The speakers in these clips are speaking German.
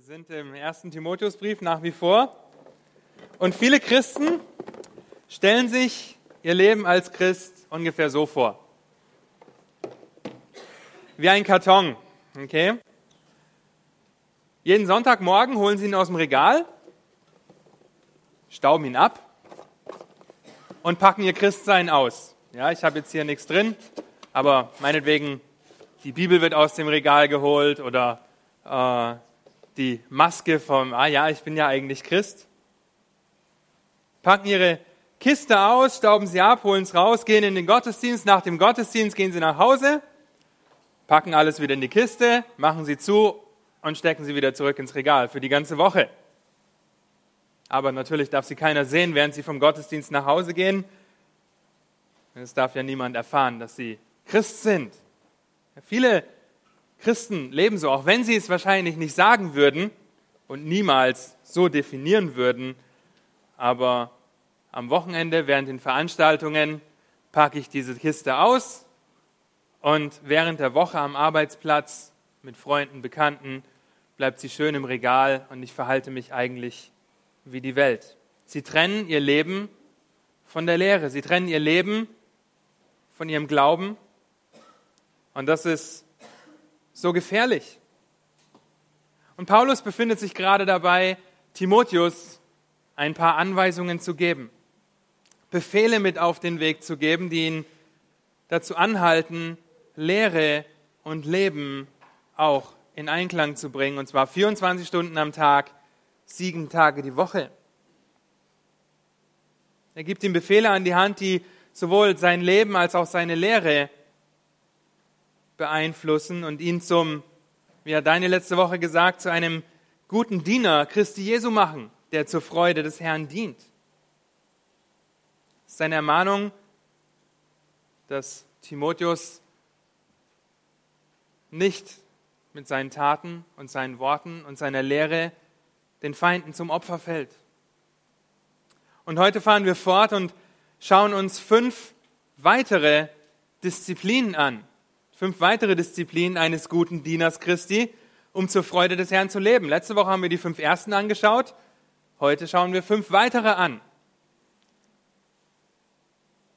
Wir sind im ersten Timotheusbrief nach wie vor. Und viele Christen stellen sich ihr Leben als Christ ungefähr so vor. Wie ein Karton, okay? Jeden Sonntagmorgen holen sie ihn aus dem Regal, stauben ihn ab und packen ihr Christsein aus. Ja, ich habe jetzt hier nichts drin, aber meinetwegen, die Bibel wird aus dem Regal geholt oder äh, die Maske vom, ah ja, ich bin ja eigentlich Christ. Packen ihre Kiste aus, stauben sie ab, holen es raus, gehen in den Gottesdienst. Nach dem Gottesdienst gehen sie nach Hause, packen alles wieder in die Kiste, machen sie zu und stecken sie wieder zurück ins Regal für die ganze Woche. Aber natürlich darf sie keiner sehen, während sie vom Gottesdienst nach Hause gehen. Es darf ja niemand erfahren, dass sie Christ sind. Viele Christen leben so, auch wenn sie es wahrscheinlich nicht sagen würden und niemals so definieren würden. Aber am Wochenende während den Veranstaltungen packe ich diese Kiste aus und während der Woche am Arbeitsplatz mit Freunden, Bekannten bleibt sie schön im Regal und ich verhalte mich eigentlich wie die Welt. Sie trennen ihr Leben von der Lehre. Sie trennen ihr Leben von ihrem Glauben. Und das ist so gefährlich? Und Paulus befindet sich gerade dabei, Timotheus ein paar Anweisungen zu geben, Befehle mit auf den Weg zu geben, die ihn dazu anhalten, Lehre und Leben auch in Einklang zu bringen, und zwar 24 Stunden am Tag, sieben Tage die Woche. Er gibt ihm Befehle an die Hand, die sowohl sein Leben als auch seine Lehre beeinflussen und ihn zum, wie er deine letzte Woche gesagt, zu einem guten Diener Christi Jesu machen, der zur Freude des Herrn dient. Seine Ermahnung, dass Timotheus nicht mit seinen Taten und seinen Worten und seiner Lehre den Feinden zum Opfer fällt. Und heute fahren wir fort und schauen uns fünf weitere Disziplinen an, fünf weitere Disziplinen eines guten Dieners Christi, um zur Freude des Herrn zu leben. Letzte Woche haben wir die fünf ersten angeschaut. Heute schauen wir fünf weitere an.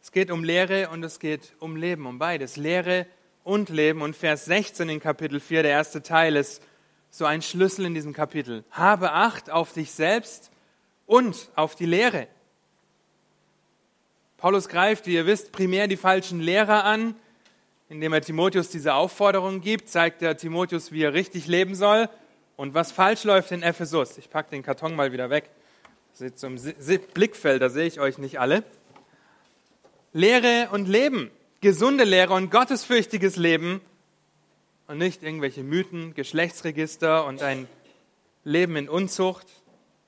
Es geht um Lehre und es geht um Leben, um beides. Lehre und Leben. Und Vers 16 in Kapitel 4, der erste Teil, ist so ein Schlüssel in diesem Kapitel. Habe Acht auf dich selbst und auf die Lehre. Paulus greift, wie ihr wisst, primär die falschen Lehrer an, indem er Timotheus diese Aufforderung gibt, zeigt er Timotheus, wie er richtig leben soll und was falsch läuft in Ephesus. Ich packe den Karton mal wieder weg. Zum Blickfeld, da sehe ich euch nicht alle. Lehre und Leben, gesunde Lehre und gottesfürchtiges Leben und nicht irgendwelche Mythen, Geschlechtsregister und ein Leben in Unzucht,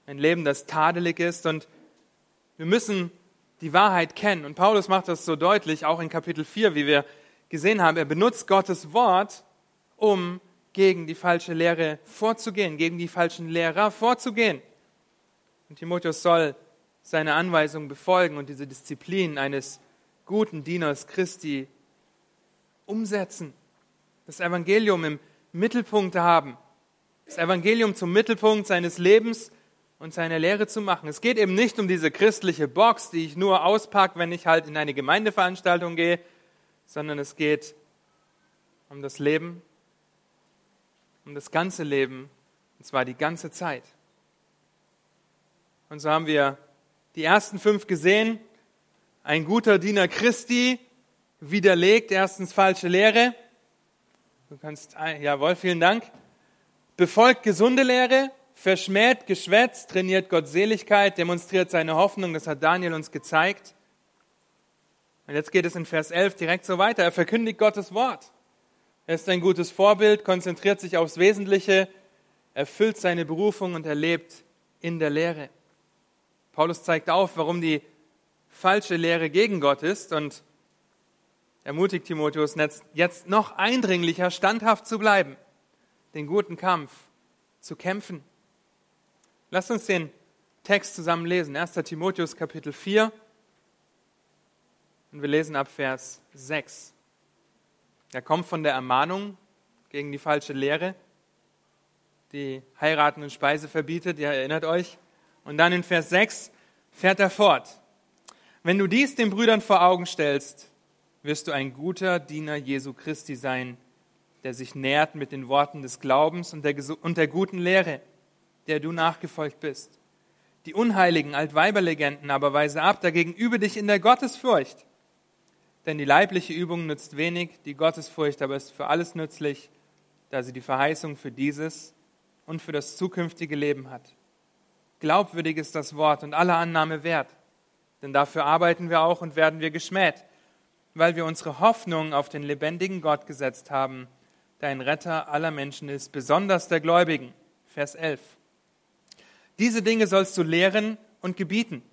ein Leben, das tadelig ist. Und wir müssen die Wahrheit kennen. Und Paulus macht das so deutlich, auch in Kapitel 4, wie wir gesehen haben, er benutzt Gottes Wort, um gegen die falsche Lehre vorzugehen, gegen die falschen Lehrer vorzugehen. Und Timotheus soll seine Anweisungen befolgen und diese Disziplin eines guten Dieners Christi umsetzen. Das Evangelium im Mittelpunkt haben. Das Evangelium zum Mittelpunkt seines Lebens und seiner Lehre zu machen. Es geht eben nicht um diese christliche Box, die ich nur auspacke, wenn ich halt in eine Gemeindeveranstaltung gehe, sondern es geht um das Leben, um das ganze Leben, und zwar die ganze Zeit. Und so haben wir die ersten fünf gesehen. Ein guter Diener Christi widerlegt erstens falsche Lehre. Du kannst, ah, jawohl, vielen Dank. Befolgt gesunde Lehre, verschmäht Geschwätz, trainiert Gottseligkeit, demonstriert seine Hoffnung, das hat Daniel uns gezeigt. Und jetzt geht es in Vers 11 direkt so weiter. Er verkündigt Gottes Wort. Er ist ein gutes Vorbild, konzentriert sich aufs Wesentliche, erfüllt seine Berufung und er lebt in der Lehre. Paulus zeigt auf, warum die falsche Lehre gegen Gott ist und ermutigt Timotheus jetzt noch eindringlicher standhaft zu bleiben, den guten Kampf zu kämpfen. Lasst uns den Text zusammen lesen. 1. Timotheus Kapitel 4, und wir lesen ab Vers 6. Er kommt von der Ermahnung gegen die falsche Lehre, die Heiraten und Speise verbietet, ihr erinnert euch. Und dann in Vers 6 fährt er fort. Wenn du dies den Brüdern vor Augen stellst, wirst du ein guter Diener Jesu Christi sein, der sich nährt mit den Worten des Glaubens und der, und der guten Lehre, der du nachgefolgt bist. Die unheiligen Altweiberlegenden aber weise ab, dagegen übe dich in der Gottesfurcht. Denn die leibliche Übung nützt wenig, die Gottesfurcht aber ist für alles nützlich, da sie die Verheißung für dieses und für das zukünftige Leben hat. Glaubwürdig ist das Wort und alle Annahme wert, denn dafür arbeiten wir auch und werden wir geschmäht, weil wir unsere Hoffnung auf den lebendigen Gott gesetzt haben, der ein Retter aller Menschen ist, besonders der Gläubigen. Vers 11. Diese Dinge sollst du lehren und gebieten.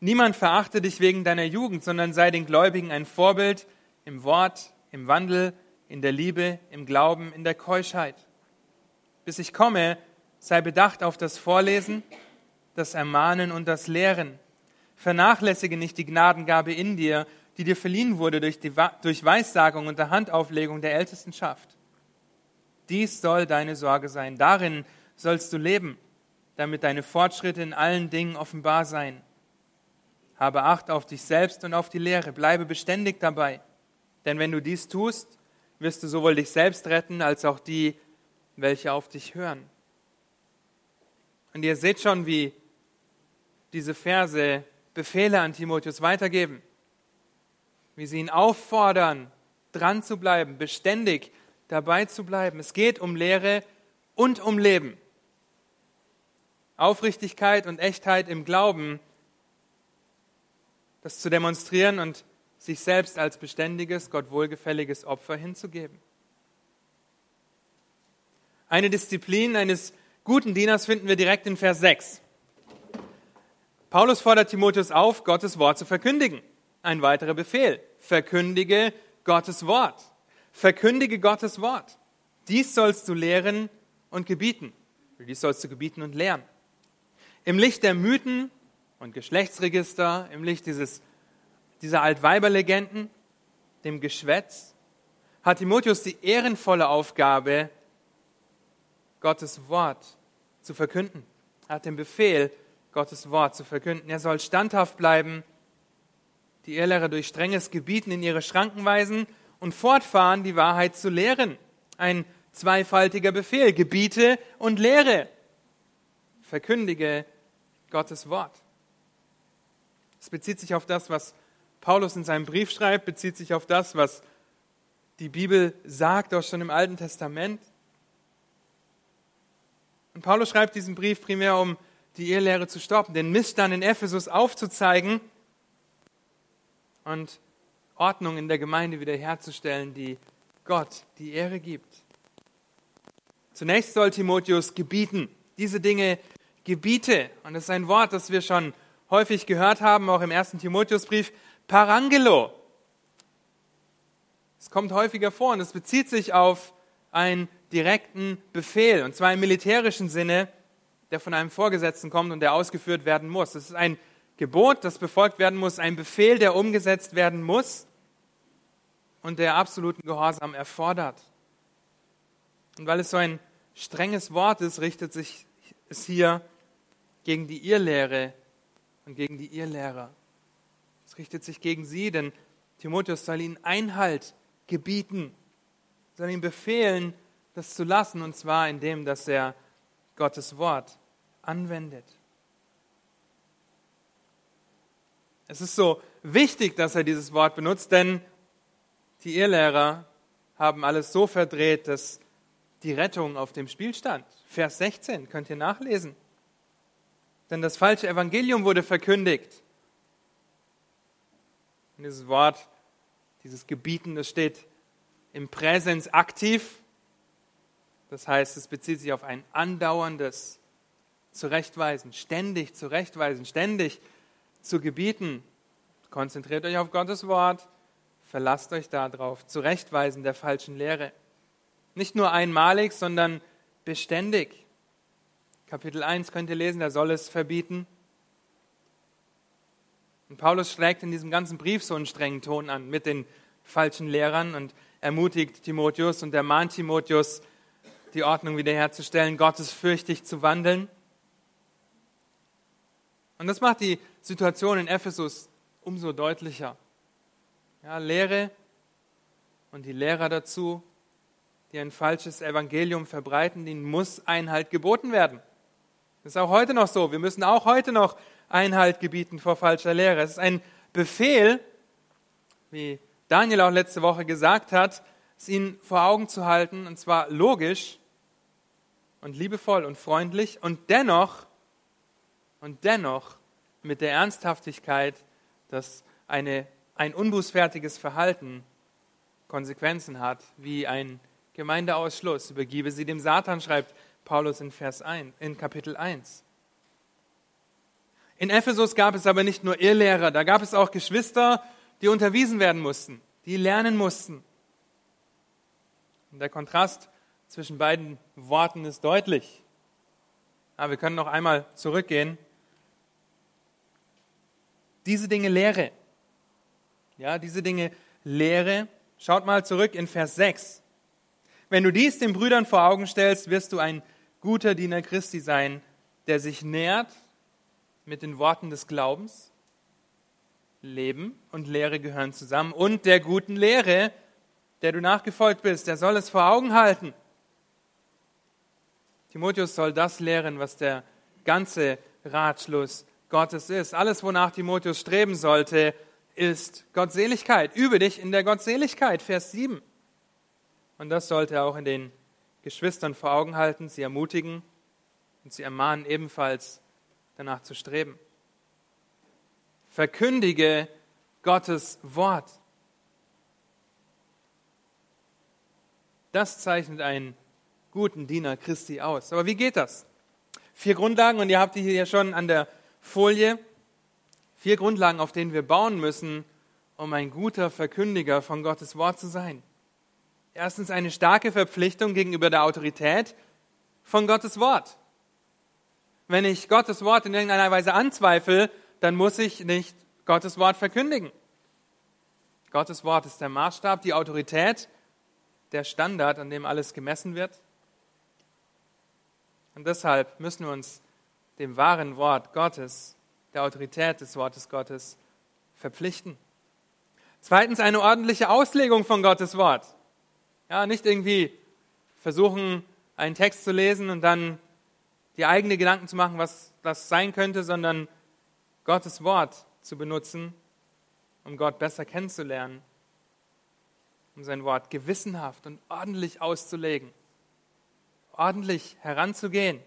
Niemand verachte dich wegen deiner Jugend, sondern sei den Gläubigen ein Vorbild im Wort, im Wandel, in der Liebe, im Glauben, in der Keuschheit. Bis ich komme, sei bedacht auf das Vorlesen, das Ermahnen und das Lehren. Vernachlässige nicht die Gnadengabe in dir, die dir verliehen wurde durch, die, durch Weissagung und der Handauflegung der Ältestenschaft. Dies soll deine Sorge sein. Darin sollst du leben, damit deine Fortschritte in allen Dingen offenbar seien. Habe Acht auf dich selbst und auf die Lehre. Bleibe beständig dabei. Denn wenn du dies tust, wirst du sowohl dich selbst retten, als auch die, welche auf dich hören. Und ihr seht schon, wie diese Verse Befehle an Timotheus weitergeben, wie sie ihn auffordern, dran zu bleiben, beständig dabei zu bleiben. Es geht um Lehre und um Leben. Aufrichtigkeit und Echtheit im Glauben, das zu demonstrieren und sich selbst als beständiges, Gott wohlgefälliges Opfer hinzugeben. Eine Disziplin eines guten Dieners finden wir direkt in Vers 6. Paulus fordert Timotheus auf, Gottes Wort zu verkündigen. Ein weiterer Befehl. Verkündige Gottes Wort. Verkündige Gottes Wort. Dies sollst du lehren und gebieten. Dies sollst du gebieten und lehren. Im Licht der Mythen und Geschlechtsregister, im Licht dieses, dieser Altweiberlegenden, dem Geschwätz, hat Timotheus die ehrenvolle Aufgabe, Gottes Wort zu verkünden. Er hat den Befehl, Gottes Wort zu verkünden. Er soll standhaft bleiben, die Irrlehrer durch strenges Gebieten in ihre Schranken weisen und fortfahren, die Wahrheit zu lehren. Ein zweifaltiger Befehl. Gebiete und lehre. Verkündige Gottes Wort. Es bezieht sich auf das, was Paulus in seinem Brief schreibt, bezieht sich auf das, was die Bibel sagt, auch schon im Alten Testament. Und Paulus schreibt diesen Brief primär, um die Irrlehre zu stoppen, den Missstand in Ephesus aufzuzeigen und Ordnung in der Gemeinde wiederherzustellen, die Gott die Ehre gibt. Zunächst soll Timotheus gebieten, diese Dinge gebiete, und das ist ein Wort, das wir schon häufig gehört haben, auch im ersten Timotheusbrief, Parangelo. Es kommt häufiger vor und es bezieht sich auf einen direkten Befehl, und zwar im militärischen Sinne, der von einem Vorgesetzten kommt und der ausgeführt werden muss. Es ist ein Gebot, das befolgt werden muss, ein Befehl, der umgesetzt werden muss und der absoluten Gehorsam erfordert. Und weil es so ein strenges Wort ist, richtet sich es hier gegen die Irrlehre und gegen die Irrlehrer. Es richtet sich gegen sie, denn Timotheus soll ihnen Einhalt gebieten, soll ihnen befehlen, das zu lassen, und zwar indem, dass er Gottes Wort anwendet. Es ist so wichtig, dass er dieses Wort benutzt, denn die Irrlehrer haben alles so verdreht, dass die Rettung auf dem Spiel stand. Vers 16 könnt ihr nachlesen. Denn das falsche Evangelium wurde verkündigt. Und dieses Wort, dieses Gebieten, das steht im Präsens aktiv. Das heißt, es bezieht sich auf ein andauerndes Zurechtweisen, ständig zurechtweisen, ständig zu gebieten. Konzentriert euch auf Gottes Wort, verlasst euch darauf, zurechtweisen der falschen Lehre. Nicht nur einmalig, sondern beständig. Kapitel 1 könnt ihr lesen, er soll es verbieten. Und Paulus schlägt in diesem ganzen Brief so einen strengen Ton an mit den falschen Lehrern und ermutigt Timotheus und ermahnt Timotheus, die Ordnung wiederherzustellen, gottesfürchtig zu wandeln. Und das macht die Situation in Ephesus umso deutlicher. Ja, Lehre und die Lehrer dazu, die ein falsches Evangelium verbreiten, ihnen muss Einhalt geboten werden. Das ist auch heute noch so. Wir müssen auch heute noch Einhalt gebieten vor falscher Lehre. Es ist ein Befehl, wie Daniel auch letzte Woche gesagt hat, es ihnen vor Augen zu halten, und zwar logisch und liebevoll und freundlich und dennoch, und dennoch mit der Ernsthaftigkeit, dass eine, ein unbußfertiges Verhalten Konsequenzen hat, wie ein Gemeindeausschluss. Übergebe sie dem Satan, schreibt Paulus in, Vers 1, in Kapitel 1. In Ephesus gab es aber nicht nur Irrlehrer, da gab es auch Geschwister, die unterwiesen werden mussten, die lernen mussten. Und der Kontrast zwischen beiden Worten ist deutlich. Aber wir können noch einmal zurückgehen. Diese Dinge lehre. Ja, diese Dinge lehre. Schaut mal zurück in Vers 6. Wenn du dies den Brüdern vor Augen stellst, wirst du ein guter Diener Christi sein, der sich nährt mit den Worten des Glaubens. Leben und Lehre gehören zusammen und der guten Lehre, der du nachgefolgt bist, der soll es vor Augen halten. Timotheus soll das lehren, was der ganze Ratschluss Gottes ist. Alles, wonach Timotheus streben sollte, ist Gottseligkeit. Übe dich in der Gottseligkeit, Vers 7. Und das sollte auch in den Geschwistern vor Augen halten, sie ermutigen und sie ermahnen ebenfalls danach zu streben. Verkündige Gottes Wort. Das zeichnet einen guten Diener Christi aus. Aber wie geht das? Vier Grundlagen, und ihr habt die hier schon an der Folie. Vier Grundlagen, auf denen wir bauen müssen, um ein guter Verkündiger von Gottes Wort zu sein. Erstens eine starke Verpflichtung gegenüber der Autorität von Gottes Wort. Wenn ich Gottes Wort in irgendeiner Weise anzweifle, dann muss ich nicht Gottes Wort verkündigen. Gottes Wort ist der Maßstab, die Autorität der Standard, an dem alles gemessen wird. Und deshalb müssen wir uns dem wahren Wort Gottes, der Autorität des Wortes Gottes verpflichten. Zweitens eine ordentliche Auslegung von Gottes Wort. Ja, nicht irgendwie versuchen, einen Text zu lesen und dann die eigenen Gedanken zu machen, was das sein könnte, sondern Gottes Wort zu benutzen, um Gott besser kennenzulernen um sein Wort gewissenhaft und ordentlich auszulegen, ordentlich heranzugehen,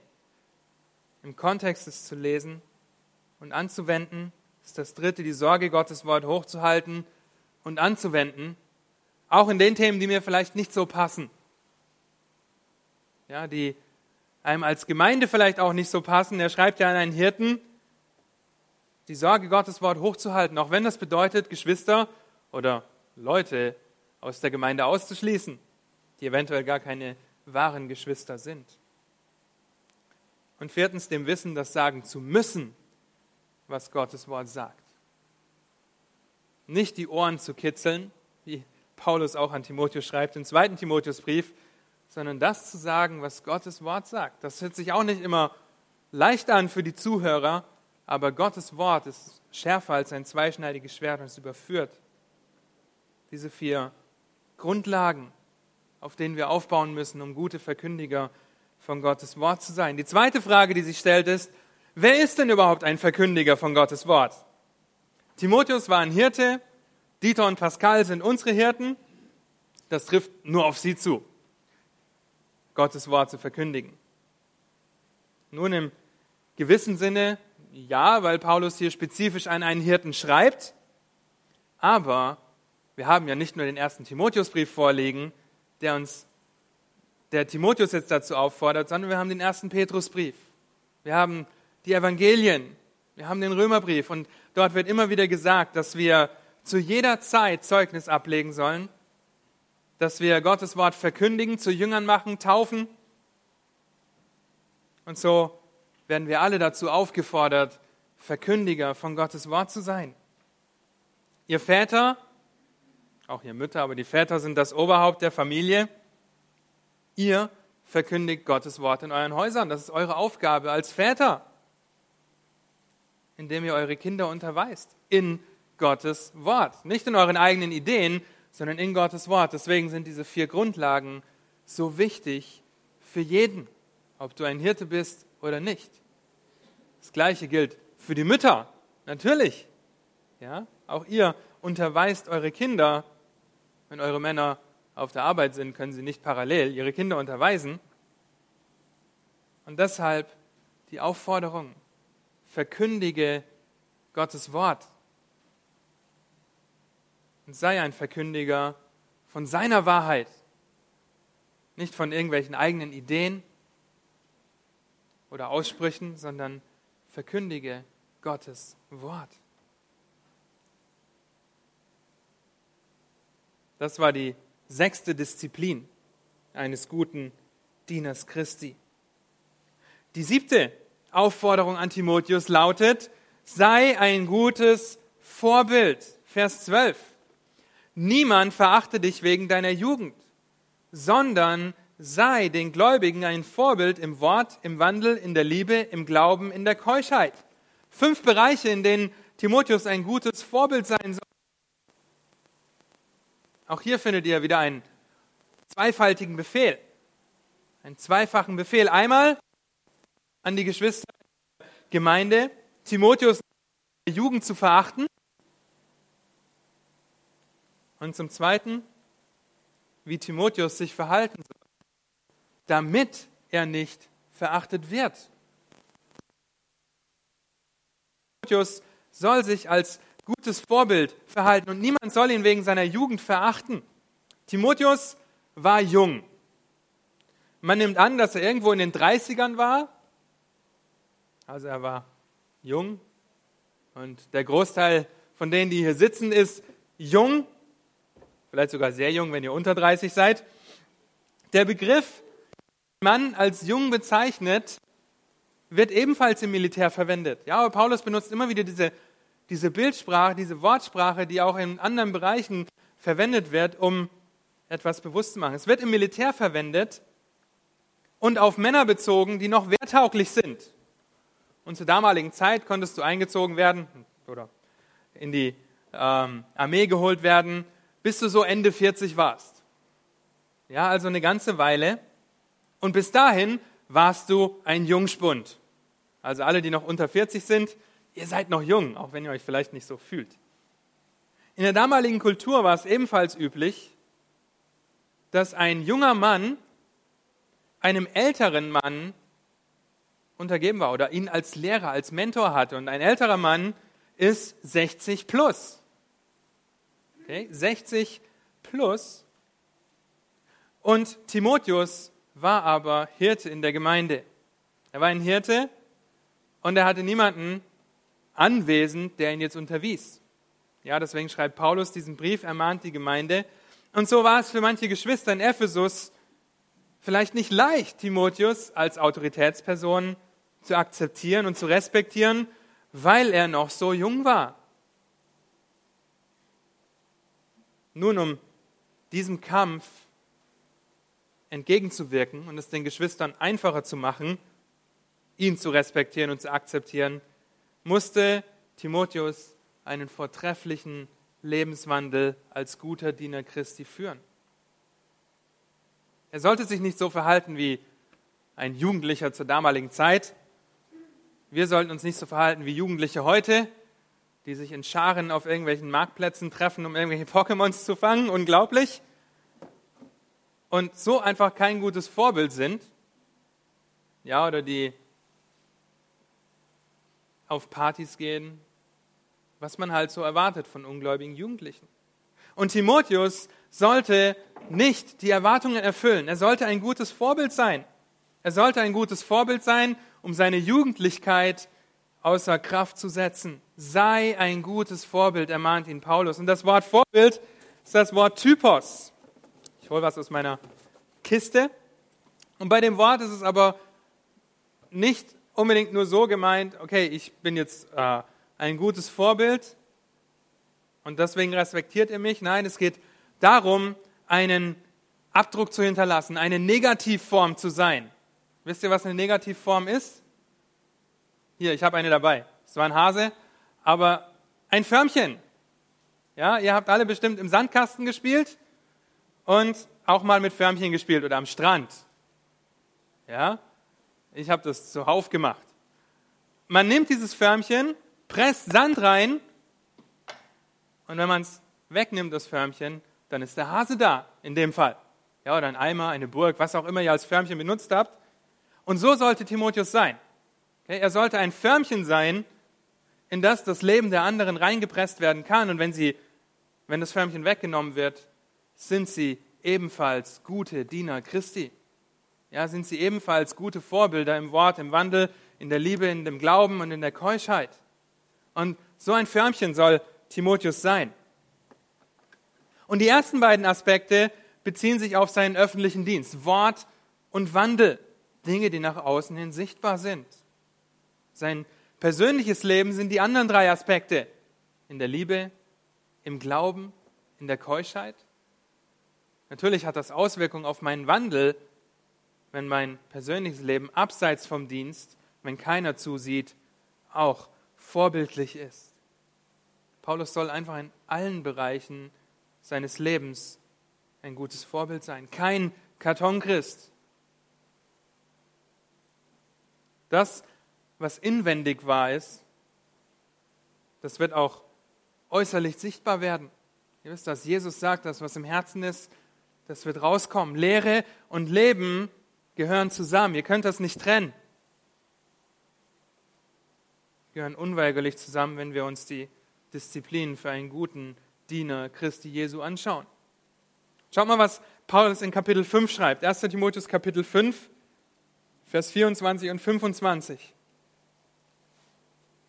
im Kontext es zu lesen und anzuwenden, ist das dritte, die Sorge, Gottes Wort hochzuhalten und anzuwenden, auch in den Themen, die mir vielleicht nicht so passen. Ja, die einem als Gemeinde vielleicht auch nicht so passen. Er schreibt ja an einen Hirten, die Sorge, Gottes Wort hochzuhalten, auch wenn das bedeutet, Geschwister oder Leute aus der Gemeinde auszuschließen, die eventuell gar keine wahren Geschwister sind. Und viertens, dem Wissen, das sagen zu müssen, was Gottes Wort sagt. Nicht die Ohren zu kitzeln, wie Paulus auch an Timotheus schreibt im zweiten Timotheusbrief, sondern das zu sagen, was Gottes Wort sagt. Das hört sich auch nicht immer leicht an für die Zuhörer, aber Gottes Wort ist schärfer als ein zweischneidiges Schwert und es überführt diese vier Grundlagen, auf denen wir aufbauen müssen, um gute Verkündiger von Gottes Wort zu sein. Die zweite Frage, die sich stellt, ist, wer ist denn überhaupt ein Verkündiger von Gottes Wort? Timotheus war ein Hirte, Dieter und Pascal sind unsere Hirten. Das trifft nur auf sie zu, Gottes Wort zu verkündigen. Nun im gewissen Sinne, ja, weil Paulus hier spezifisch an einen Hirten schreibt, aber wir haben ja nicht nur den ersten Timotheusbrief vorliegen, der uns, der Timotheus jetzt dazu auffordert, sondern wir haben den ersten Petrusbrief. Wir haben die Evangelien. Wir haben den Römerbrief. Und dort wird immer wieder gesagt, dass wir zu jeder Zeit Zeugnis ablegen sollen, dass wir Gottes Wort verkündigen, zu Jüngern machen, taufen. Und so werden wir alle dazu aufgefordert, Verkündiger von Gottes Wort zu sein. Ihr Väter auch ihr Mütter, aber die Väter sind das Oberhaupt der Familie. Ihr verkündigt Gottes Wort in euren Häusern. Das ist eure Aufgabe als Väter, indem ihr eure Kinder unterweist in Gottes Wort. Nicht in euren eigenen Ideen, sondern in Gottes Wort. Deswegen sind diese vier Grundlagen so wichtig für jeden, ob du ein Hirte bist oder nicht. Das Gleiche gilt für die Mütter, natürlich. Ja, auch ihr unterweist eure Kinder. Wenn eure Männer auf der Arbeit sind, können sie nicht parallel ihre Kinder unterweisen. Und deshalb die Aufforderung, verkündige Gottes Wort und sei ein Verkündiger von seiner Wahrheit, nicht von irgendwelchen eigenen Ideen oder Aussprüchen, sondern verkündige Gottes Wort. Das war die sechste Disziplin eines guten Dieners Christi. Die siebte Aufforderung an Timotheus lautet, sei ein gutes Vorbild. Vers 12. Niemand verachte dich wegen deiner Jugend, sondern sei den Gläubigen ein Vorbild im Wort, im Wandel, in der Liebe, im Glauben, in der Keuschheit. Fünf Bereiche, in denen Timotheus ein gutes Vorbild sein soll. Auch hier findet ihr wieder einen zweifaltigen Befehl. Einen zweifachen Befehl. Einmal an die Geschwister der Gemeinde, Timotheus der Jugend zu verachten. Und zum Zweiten, wie Timotheus sich verhalten soll, damit er nicht verachtet wird. Timotheus soll sich als gutes Vorbild verhalten und niemand soll ihn wegen seiner Jugend verachten. Timotheus war jung. Man nimmt an, dass er irgendwo in den 30ern war. Also er war jung. Und der Großteil von denen, die hier sitzen, ist jung. Vielleicht sogar sehr jung, wenn ihr unter 30 seid. Der Begriff Mann als jung bezeichnet, wird ebenfalls im Militär verwendet. Ja, aber Paulus benutzt immer wieder diese diese Bildsprache, diese Wortsprache, die auch in anderen Bereichen verwendet wird, um etwas bewusst zu machen. Es wird im Militär verwendet und auf Männer bezogen, die noch wehrtauglich sind. Und zur damaligen Zeit konntest du eingezogen werden oder in die ähm, Armee geholt werden, bis du so Ende 40 warst. Ja, also eine ganze Weile. Und bis dahin warst du ein Jungspund. Also alle, die noch unter 40 sind, Ihr seid noch jung, auch wenn ihr euch vielleicht nicht so fühlt. In der damaligen Kultur war es ebenfalls üblich, dass ein junger Mann einem älteren Mann untergeben war oder ihn als Lehrer, als Mentor hatte. Und ein älterer Mann ist 60 plus. Okay? 60 plus. Und Timotheus war aber Hirte in der Gemeinde. Er war ein Hirte und er hatte niemanden, anwesend, der ihn jetzt unterwies. Ja, deswegen schreibt Paulus diesen Brief, ermahnt die Gemeinde. Und so war es für manche Geschwister in Ephesus vielleicht nicht leicht, Timotheus als Autoritätsperson zu akzeptieren und zu respektieren, weil er noch so jung war. Nun, um diesem Kampf entgegenzuwirken und es den Geschwistern einfacher zu machen, ihn zu respektieren und zu akzeptieren, musste Timotheus einen vortrefflichen Lebenswandel als guter Diener Christi führen. Er sollte sich nicht so verhalten wie ein Jugendlicher zur damaligen Zeit. Wir sollten uns nicht so verhalten wie Jugendliche heute, die sich in Scharen auf irgendwelchen Marktplätzen treffen, um irgendwelche Pokémons zu fangen. Unglaublich. Und so einfach kein gutes Vorbild sind. Ja, oder die auf Partys gehen, was man halt so erwartet von ungläubigen Jugendlichen. Und Timotheus sollte nicht die Erwartungen erfüllen. Er sollte ein gutes Vorbild sein. Er sollte ein gutes Vorbild sein, um seine Jugendlichkeit außer Kraft zu setzen. Sei ein gutes Vorbild, ermahnt ihn Paulus. Und das Wort Vorbild ist das Wort Typos. Ich hole was aus meiner Kiste. Und bei dem Wort ist es aber nicht unbedingt nur so gemeint, okay, ich bin jetzt äh, ein gutes Vorbild und deswegen respektiert ihr mich. Nein, es geht darum, einen Abdruck zu hinterlassen, eine Negativform zu sein. Wisst ihr, was eine Negativform ist? Hier, ich habe eine dabei. Es war ein Hase, aber ein Förmchen. Ja, ihr habt alle bestimmt im Sandkasten gespielt und auch mal mit Förmchen gespielt oder am Strand. Ja, ich habe das zuhauf gemacht. Man nimmt dieses Förmchen, presst Sand rein und wenn man es wegnimmt, das Förmchen, dann ist der Hase da, in dem Fall. Ja, oder ein Eimer, eine Burg, was auch immer ihr als Förmchen benutzt habt. Und so sollte Timotheus sein. Okay, er sollte ein Förmchen sein, in das das Leben der anderen reingepresst werden kann. Und wenn, sie, wenn das Förmchen weggenommen wird, sind sie ebenfalls gute Diener Christi. Ja, sind sie ebenfalls gute Vorbilder im Wort, im Wandel, in der Liebe, in dem Glauben und in der Keuschheit. Und so ein Förmchen soll Timotheus sein. Und die ersten beiden Aspekte beziehen sich auf seinen öffentlichen Dienst, Wort und Wandel, Dinge, die nach außen hin sichtbar sind. Sein persönliches Leben sind die anderen drei Aspekte. In der Liebe, im Glauben, in der Keuschheit. Natürlich hat das Auswirkungen auf meinen Wandel, wenn mein persönliches Leben abseits vom Dienst, wenn keiner zusieht, auch vorbildlich ist. Paulus soll einfach in allen Bereichen seines Lebens ein gutes Vorbild sein. Kein Kartonchrist. Das was inwendig wahr ist, das wird auch äußerlich sichtbar werden. Ihr wisst, dass Jesus sagt, dass was im Herzen ist, das wird rauskommen. Lehre und Leben gehören zusammen. Ihr könnt das nicht trennen. Gehören unweigerlich zusammen, wenn wir uns die Disziplinen für einen guten Diener Christi Jesu anschauen. Schaut mal, was Paulus in Kapitel 5 schreibt. 1. Timotheus Kapitel 5, Vers 24 und 25.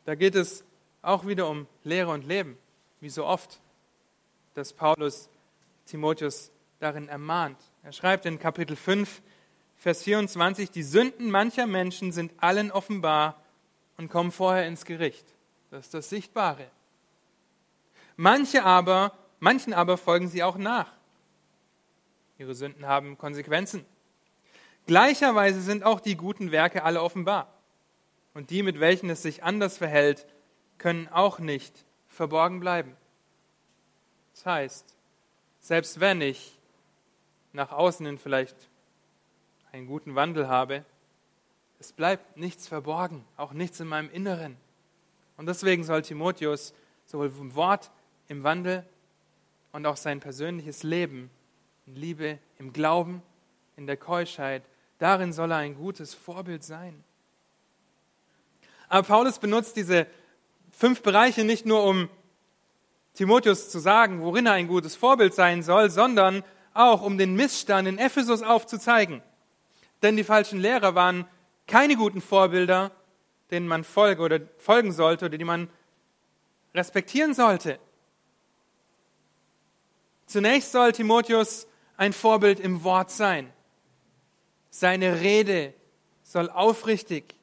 Da geht es auch wieder um Lehre und Leben, wie so oft, dass Paulus Timotheus darin ermahnt. Er schreibt in Kapitel 5, Vers 24, die Sünden mancher Menschen sind allen offenbar und kommen vorher ins Gericht. Das ist das Sichtbare. Manche aber, manchen aber folgen sie auch nach. Ihre Sünden haben Konsequenzen. Gleicherweise sind auch die guten Werke alle offenbar und die, mit welchen es sich anders verhält, können auch nicht verborgen bleiben. Das heißt, selbst wenn ich nach außen hin vielleicht einen guten Wandel habe, es bleibt nichts verborgen, auch nichts in meinem Inneren. Und deswegen soll Timotheus sowohl im Wort, im Wandel und auch sein persönliches Leben in Liebe, im Glauben, in der Keuschheit, darin soll er ein gutes Vorbild sein. Aber Paulus benutzt diese fünf Bereiche nicht nur, um Timotheus zu sagen, worin er ein gutes Vorbild sein soll, sondern auch, um den Missstand in Ephesus aufzuzeigen. Denn die falschen Lehrer waren keine guten Vorbilder, denen man folge oder folgen sollte oder die man respektieren sollte. Zunächst soll Timotheus ein Vorbild im Wort sein. Seine Rede soll aufrichtig,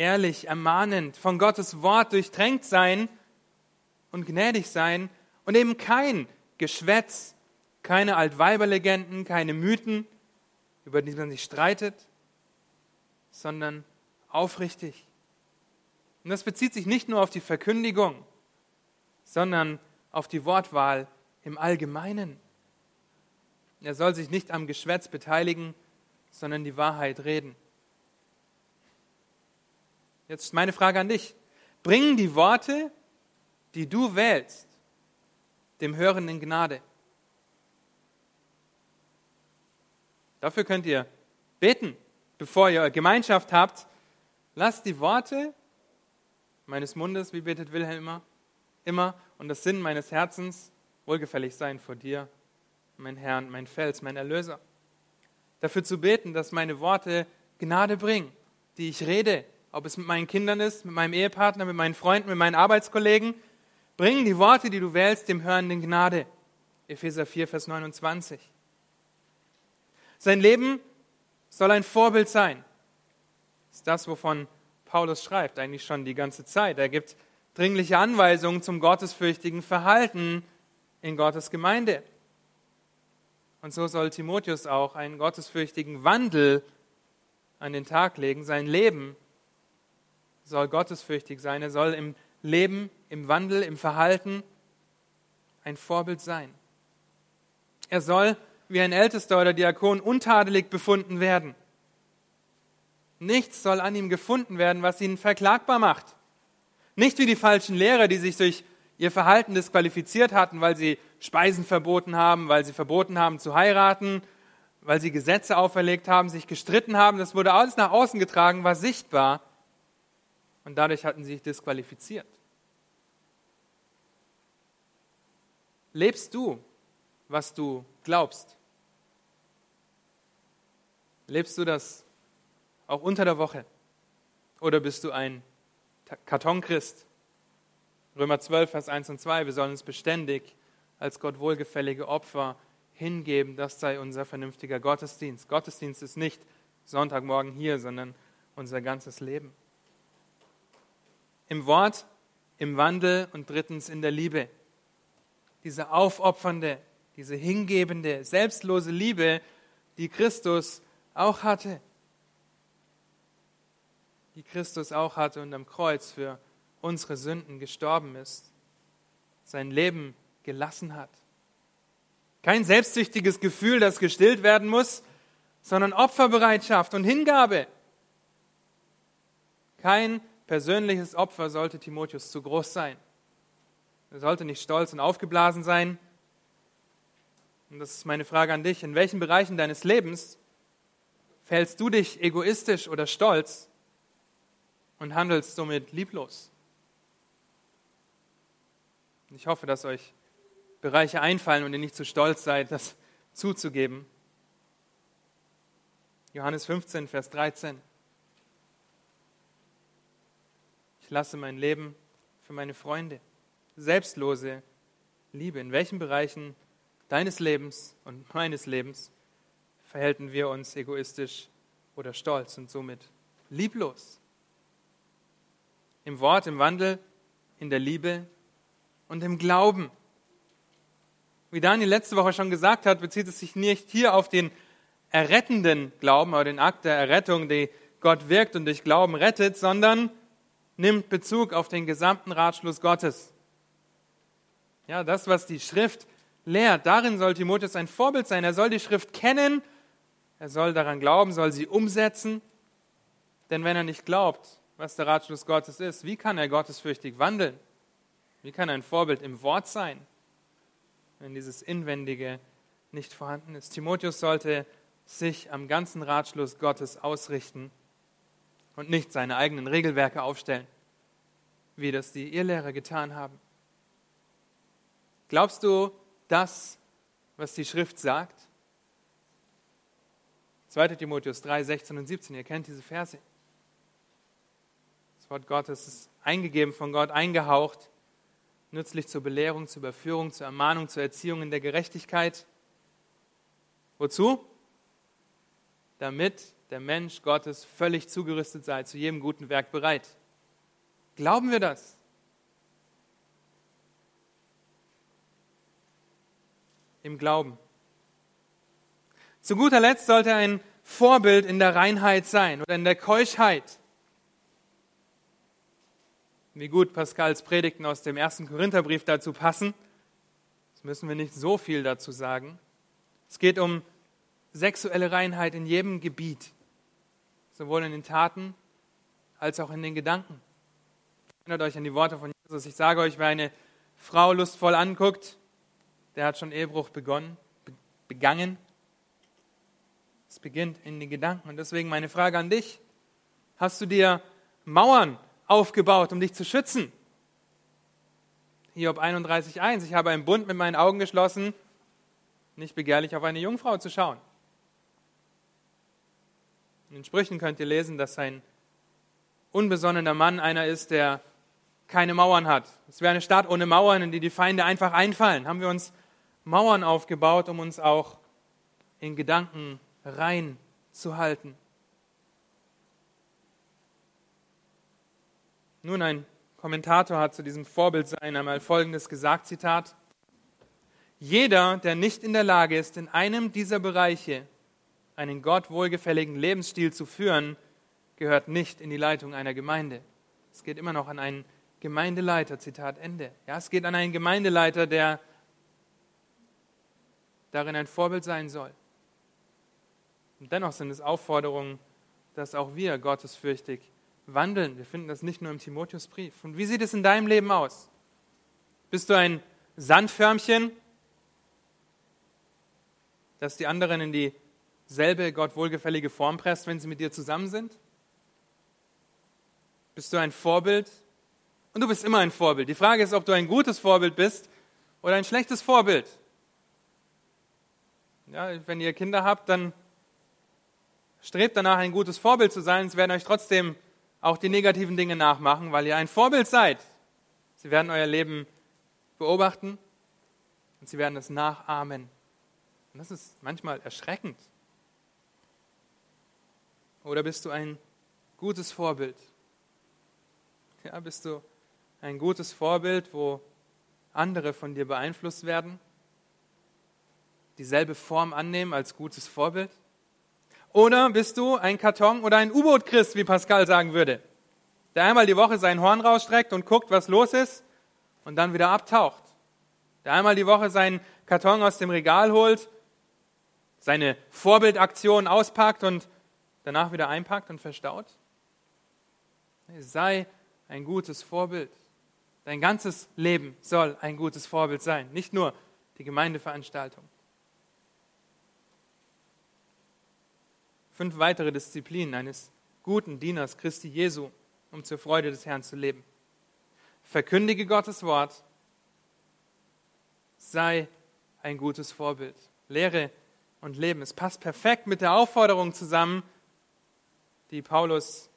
ehrlich, ermahnend, von Gottes Wort durchtränkt sein und gnädig sein und eben kein Geschwätz, keine Altweiberlegenden, keine Mythen, über die man sich streitet, sondern aufrichtig. Und das bezieht sich nicht nur auf die Verkündigung, sondern auf die Wortwahl im Allgemeinen. Er soll sich nicht am Geschwätz beteiligen, sondern die Wahrheit reden. Jetzt meine Frage an dich. Bringen die Worte, die du wählst, dem Hörenden Gnade? Dafür könnt ihr beten, bevor ihr Gemeinschaft habt. Lasst die Worte meines Mundes, wie betet Wilhelm immer, immer und das Sinn meines Herzens wohlgefällig sein vor dir, mein Herrn, mein Fels, mein Erlöser. Dafür zu beten, dass meine Worte Gnade bringen, die ich rede, ob es mit meinen Kindern ist, mit meinem Ehepartner, mit meinen Freunden, mit meinen Arbeitskollegen, bringen die Worte, die du wählst, dem Hörenden Gnade. Epheser 4, Vers 29. Sein Leben soll ein Vorbild sein. Das ist das, wovon Paulus schreibt, eigentlich schon die ganze Zeit. Er gibt dringliche Anweisungen zum gottesfürchtigen Verhalten in Gottes Gemeinde. Und so soll Timotheus auch einen gottesfürchtigen Wandel an den Tag legen. Sein Leben soll gottesfürchtig sein. Er soll im Leben, im Wandel, im Verhalten ein Vorbild sein. Er soll wie ein Ältester oder Diakon untadelig befunden werden. Nichts soll an ihm gefunden werden, was ihn verklagbar macht. Nicht wie die falschen Lehrer, die sich durch ihr Verhalten disqualifiziert hatten, weil sie Speisen verboten haben, weil sie verboten haben zu heiraten, weil sie Gesetze auferlegt haben, sich gestritten haben. Das wurde alles nach außen getragen, war sichtbar. Und dadurch hatten sie sich disqualifiziert. Lebst du, was du glaubst? Lebst du das auch unter der Woche? Oder bist du ein Kartonchrist? Römer 12, Vers 1 und 2, wir sollen uns beständig als Gott wohlgefällige Opfer hingeben, das sei unser vernünftiger Gottesdienst. Gottesdienst ist nicht Sonntagmorgen hier, sondern unser ganzes Leben. Im Wort, im Wandel und drittens in der Liebe. Diese aufopfernde, diese hingebende, selbstlose Liebe, die Christus auch hatte. Die Christus auch hatte und am Kreuz für unsere Sünden gestorben ist, sein Leben gelassen hat. Kein selbstsüchtiges Gefühl, das gestillt werden muss, sondern Opferbereitschaft und Hingabe. Kein persönliches Opfer sollte Timotheus zu groß sein. Er sollte nicht stolz und aufgeblasen sein. Und das ist meine Frage an dich. In welchen Bereichen deines Lebens verhältst du dich egoistisch oder stolz und handelst somit lieblos? Ich hoffe, dass euch Bereiche einfallen und ihr nicht zu stolz seid, das zuzugeben. Johannes 15, Vers 13. Ich lasse mein Leben für meine Freunde. Selbstlose Liebe. In welchen Bereichen deines Lebens und meines Lebens verhalten wir uns egoistisch oder stolz und somit lieblos? Im Wort, im Wandel, in der Liebe und im Glauben. Wie Daniel letzte Woche schon gesagt hat, bezieht es sich nicht hier auf den errettenden Glauben oder den Akt der Errettung, die Gott wirkt und durch Glauben rettet, sondern nimmt Bezug auf den gesamten Ratschluss Gottes. Ja, das, was die Schrift lehrt, darin soll Timotheus ein Vorbild sein. Er soll die Schrift kennen, er soll daran glauben, soll sie umsetzen. Denn wenn er nicht glaubt, was der Ratschluss Gottes ist, wie kann er gottesfürchtig wandeln? Wie kann ein Vorbild im Wort sein, wenn dieses Inwendige nicht vorhanden ist? Timotheus sollte sich am ganzen Ratschluss Gottes ausrichten und nicht seine eigenen Regelwerke aufstellen, wie das die Irrlehrer getan haben. Glaubst du das, was die Schrift sagt? 2 Timotheus 3, 16 und 17, ihr kennt diese Verse. Das Wort Gottes ist eingegeben von Gott, eingehaucht nützlich zur Belehrung, zur Überführung, zur Ermahnung, zur Erziehung in der Gerechtigkeit. Wozu? Damit der Mensch Gottes völlig zugerüstet sei, zu jedem guten Werk bereit. Glauben wir das? Im Glauben. Zu guter Letzt sollte ein Vorbild in der Reinheit sein oder in der Keuschheit wie gut Pascals Predigten aus dem ersten Korintherbrief dazu passen. Das müssen wir nicht so viel dazu sagen. Es geht um sexuelle Reinheit in jedem Gebiet, sowohl in den Taten als auch in den Gedanken. Erinnert euch an die Worte von Jesus. Ich sage euch, wer eine Frau lustvoll anguckt, der hat schon Ehebruch begonnen, begangen. Es beginnt in den Gedanken. Und deswegen meine Frage an dich. Hast du dir Mauern aufgebaut, um dich zu schützen. Hiob 31,1. Ich habe einen Bund mit meinen Augen geschlossen, nicht begehrlich auf eine Jungfrau zu schauen. In den Sprüchen könnt ihr lesen, dass ein unbesonnener Mann einer ist, der keine Mauern hat. Es wäre eine Stadt ohne Mauern, in die die Feinde einfach einfallen. Haben wir uns Mauern aufgebaut, um uns auch in Gedanken rein zu halten. Nun, ein Kommentator hat zu diesem Vorbildsein einmal Folgendes gesagt, Zitat, Jeder, der nicht in der Lage ist, in einem dieser Bereiche einen Gott wohlgefälligen Lebensstil zu führen, gehört nicht in die Leitung einer Gemeinde. Es geht immer noch an einen Gemeindeleiter, Zitat Ende. Ja, es geht an einen Gemeindeleiter, der darin ein Vorbild sein soll. Und dennoch sind es Aufforderungen, dass auch wir gottesfürchtig wandeln. Wir finden das nicht nur im Timotheusbrief. Und wie sieht es in deinem Leben aus? Bist du ein Sandförmchen, das die anderen in dieselbe Gott wohlgefällige Form presst, wenn sie mit dir zusammen sind? Bist du ein Vorbild? Und du bist immer ein Vorbild. Die Frage ist, ob du ein gutes Vorbild bist oder ein schlechtes Vorbild. Ja, wenn ihr Kinder habt, dann strebt danach, ein gutes Vorbild zu sein. Sie werden euch trotzdem auch die negativen Dinge nachmachen, weil ihr ein Vorbild seid. Sie werden euer Leben beobachten und sie werden es nachahmen. Und das ist manchmal erschreckend. Oder bist du ein gutes Vorbild? Ja, bist du ein gutes Vorbild, wo andere von dir beeinflusst werden? Dieselbe Form annehmen als gutes Vorbild? Oder bist du ein Karton oder ein U-Boot-Christ, wie Pascal sagen würde, der einmal die Woche sein Horn rausstreckt und guckt, was los ist und dann wieder abtaucht? Der einmal die Woche seinen Karton aus dem Regal holt, seine Vorbildaktion auspackt und danach wieder einpackt und verstaut? Sei ein gutes Vorbild. Dein ganzes Leben soll ein gutes Vorbild sein, nicht nur die Gemeindeveranstaltung. fünf weitere Disziplinen eines guten Dieners Christi Jesu, um zur Freude des Herrn zu leben. Verkündige Gottes Wort, sei ein gutes Vorbild. Lehre und Leben. Es passt perfekt mit der Aufforderung zusammen, die Paulus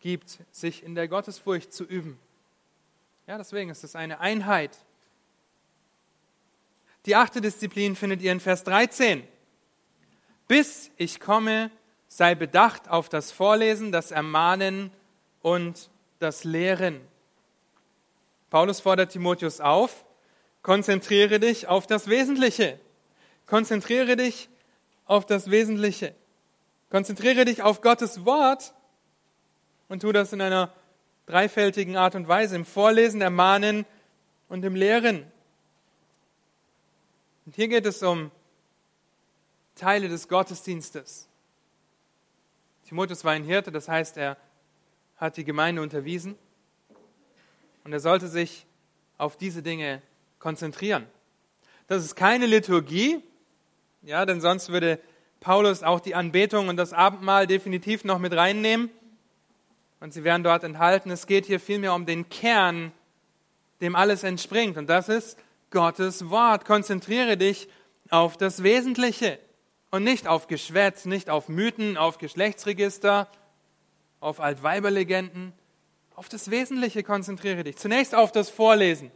gibt, sich in der Gottesfurcht zu üben. Ja, deswegen ist es eine Einheit. Die achte Disziplin findet ihr in Vers 13 bis ich komme, sei bedacht auf das Vorlesen, das Ermahnen und das Lehren. Paulus fordert Timotheus auf, konzentriere dich auf das Wesentliche. Konzentriere dich auf das Wesentliche. Konzentriere dich auf Gottes Wort und tu das in einer dreifältigen Art und Weise, im Vorlesen, Ermahnen und im Lehren. Und hier geht es um Teile des Gottesdienstes. Timotheus war ein Hirte, das heißt, er hat die Gemeinde unterwiesen und er sollte sich auf diese Dinge konzentrieren. Das ist keine Liturgie, ja, denn sonst würde Paulus auch die Anbetung und das Abendmahl definitiv noch mit reinnehmen und sie wären dort enthalten. Es geht hier vielmehr um den Kern, dem alles entspringt und das ist Gottes Wort. Konzentriere dich auf das Wesentliche und nicht auf Geschwätz, nicht auf Mythen, auf Geschlechtsregister, auf Altweiberlegenden. Auf das Wesentliche konzentriere dich. Zunächst auf das Vorlesen.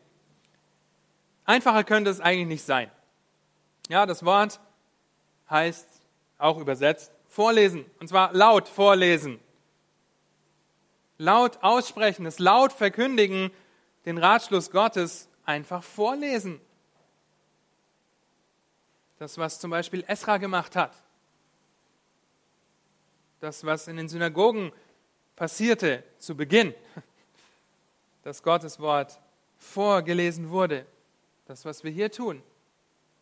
Einfacher könnte es eigentlich nicht sein. Ja, das Wort heißt auch übersetzt vorlesen. Und zwar laut vorlesen. Laut aussprechen, das laut verkündigen, den Ratschluss Gottes einfach vorlesen. Das, was zum Beispiel Esra gemacht hat. Das, was in den Synagogen passierte zu Beginn. Dass Gottes Wort vorgelesen wurde. Das, was wir hier tun.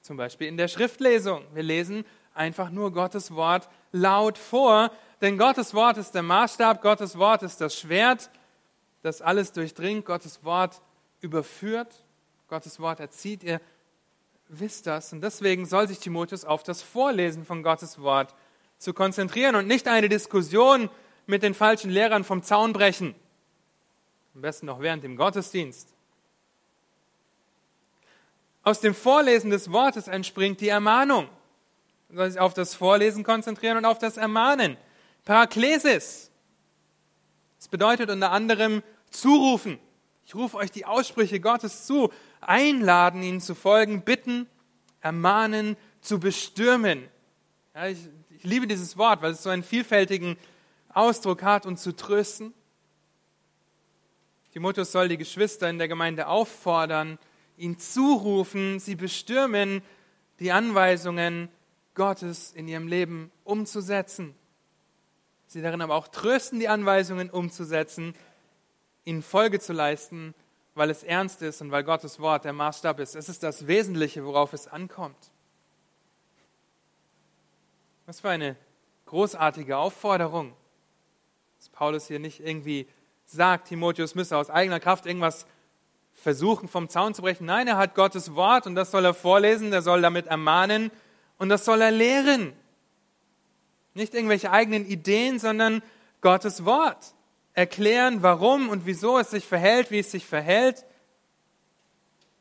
Zum Beispiel in der Schriftlesung. Wir lesen einfach nur Gottes Wort laut vor, denn Gottes Wort ist der Maßstab, Gottes Wort ist das Schwert, das alles durchdringt, Gottes Wort überführt, Gottes Wort erzieht. Ihr wisst das. Und deswegen soll sich Timotheus auf das Vorlesen von Gottes Wort zu konzentrieren und nicht eine Diskussion mit den falschen Lehrern vom Zaun brechen. Am besten noch während dem Gottesdienst. Aus dem Vorlesen des Wortes entspringt die Ermahnung. Soll sich auf das Vorlesen konzentrieren und auf das Ermahnen. Paraklesis. Das bedeutet unter anderem zurufen. Ich rufe euch die Aussprüche Gottes zu einladen, ihnen zu folgen, bitten, ermahnen, zu bestürmen. Ja, ich, ich liebe dieses Wort, weil es so einen vielfältigen Ausdruck hat und zu trösten. Timotheus soll die Geschwister in der Gemeinde auffordern, ihn zurufen, sie bestürmen, die Anweisungen Gottes in ihrem Leben umzusetzen. Sie darin aber auch trösten, die Anweisungen umzusetzen, ihnen Folge zu leisten, weil es ernst ist und weil Gottes Wort der Maßstab ist. Es ist das Wesentliche, worauf es ankommt. Was für eine großartige Aufforderung, dass Paulus hier nicht irgendwie sagt, Timotheus müsse aus eigener Kraft irgendwas versuchen vom Zaun zu brechen. Nein, er hat Gottes Wort und das soll er vorlesen, er soll damit ermahnen und das soll er lehren. Nicht irgendwelche eigenen Ideen, sondern Gottes Wort. Erklären, warum und wieso es sich verhält, wie es sich verhält,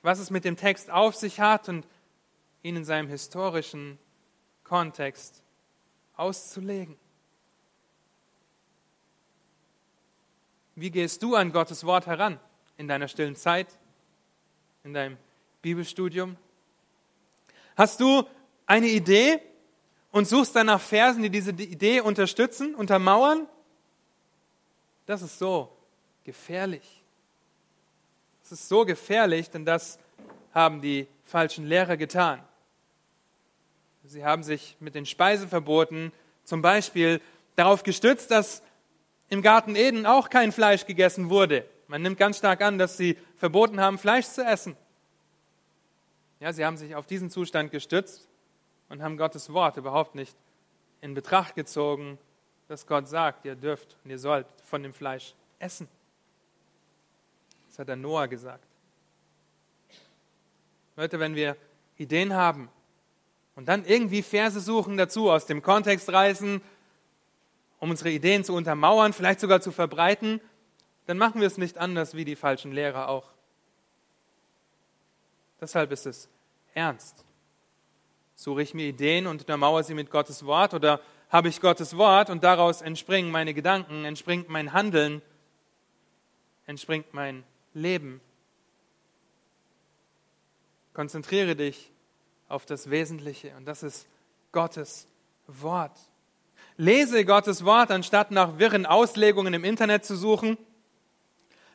was es mit dem Text auf sich hat und ihn in seinem historischen Kontext auszulegen. Wie gehst du an Gottes Wort heran in deiner stillen Zeit, in deinem Bibelstudium? Hast du eine Idee und suchst dann nach Versen, die diese Idee unterstützen, untermauern? Das ist so gefährlich. Das ist so gefährlich, denn das haben die falschen Lehrer getan. Sie haben sich mit den Speiseverboten zum Beispiel darauf gestützt, dass im Garten Eden auch kein Fleisch gegessen wurde. Man nimmt ganz stark an, dass sie verboten haben, Fleisch zu essen. Ja, sie haben sich auf diesen Zustand gestützt und haben Gottes Wort überhaupt nicht in Betracht gezogen, dass Gott sagt, ihr dürft und ihr sollt von dem Fleisch essen. Das hat der Noah gesagt. Leute, wenn wir Ideen haben und dann irgendwie Verse suchen dazu, aus dem Kontext reißen, um unsere Ideen zu untermauern, vielleicht sogar zu verbreiten, dann machen wir es nicht anders wie die falschen Lehrer auch. Deshalb ist es ernst. Suche ich mir Ideen und untermauere sie mit Gottes Wort oder habe ich Gottes Wort und daraus entspringen meine Gedanken, entspringt mein Handeln, entspringt mein Leben. Konzentriere dich auf das Wesentliche und das ist Gottes Wort. Lese Gottes Wort, anstatt nach wirren Auslegungen im Internet zu suchen.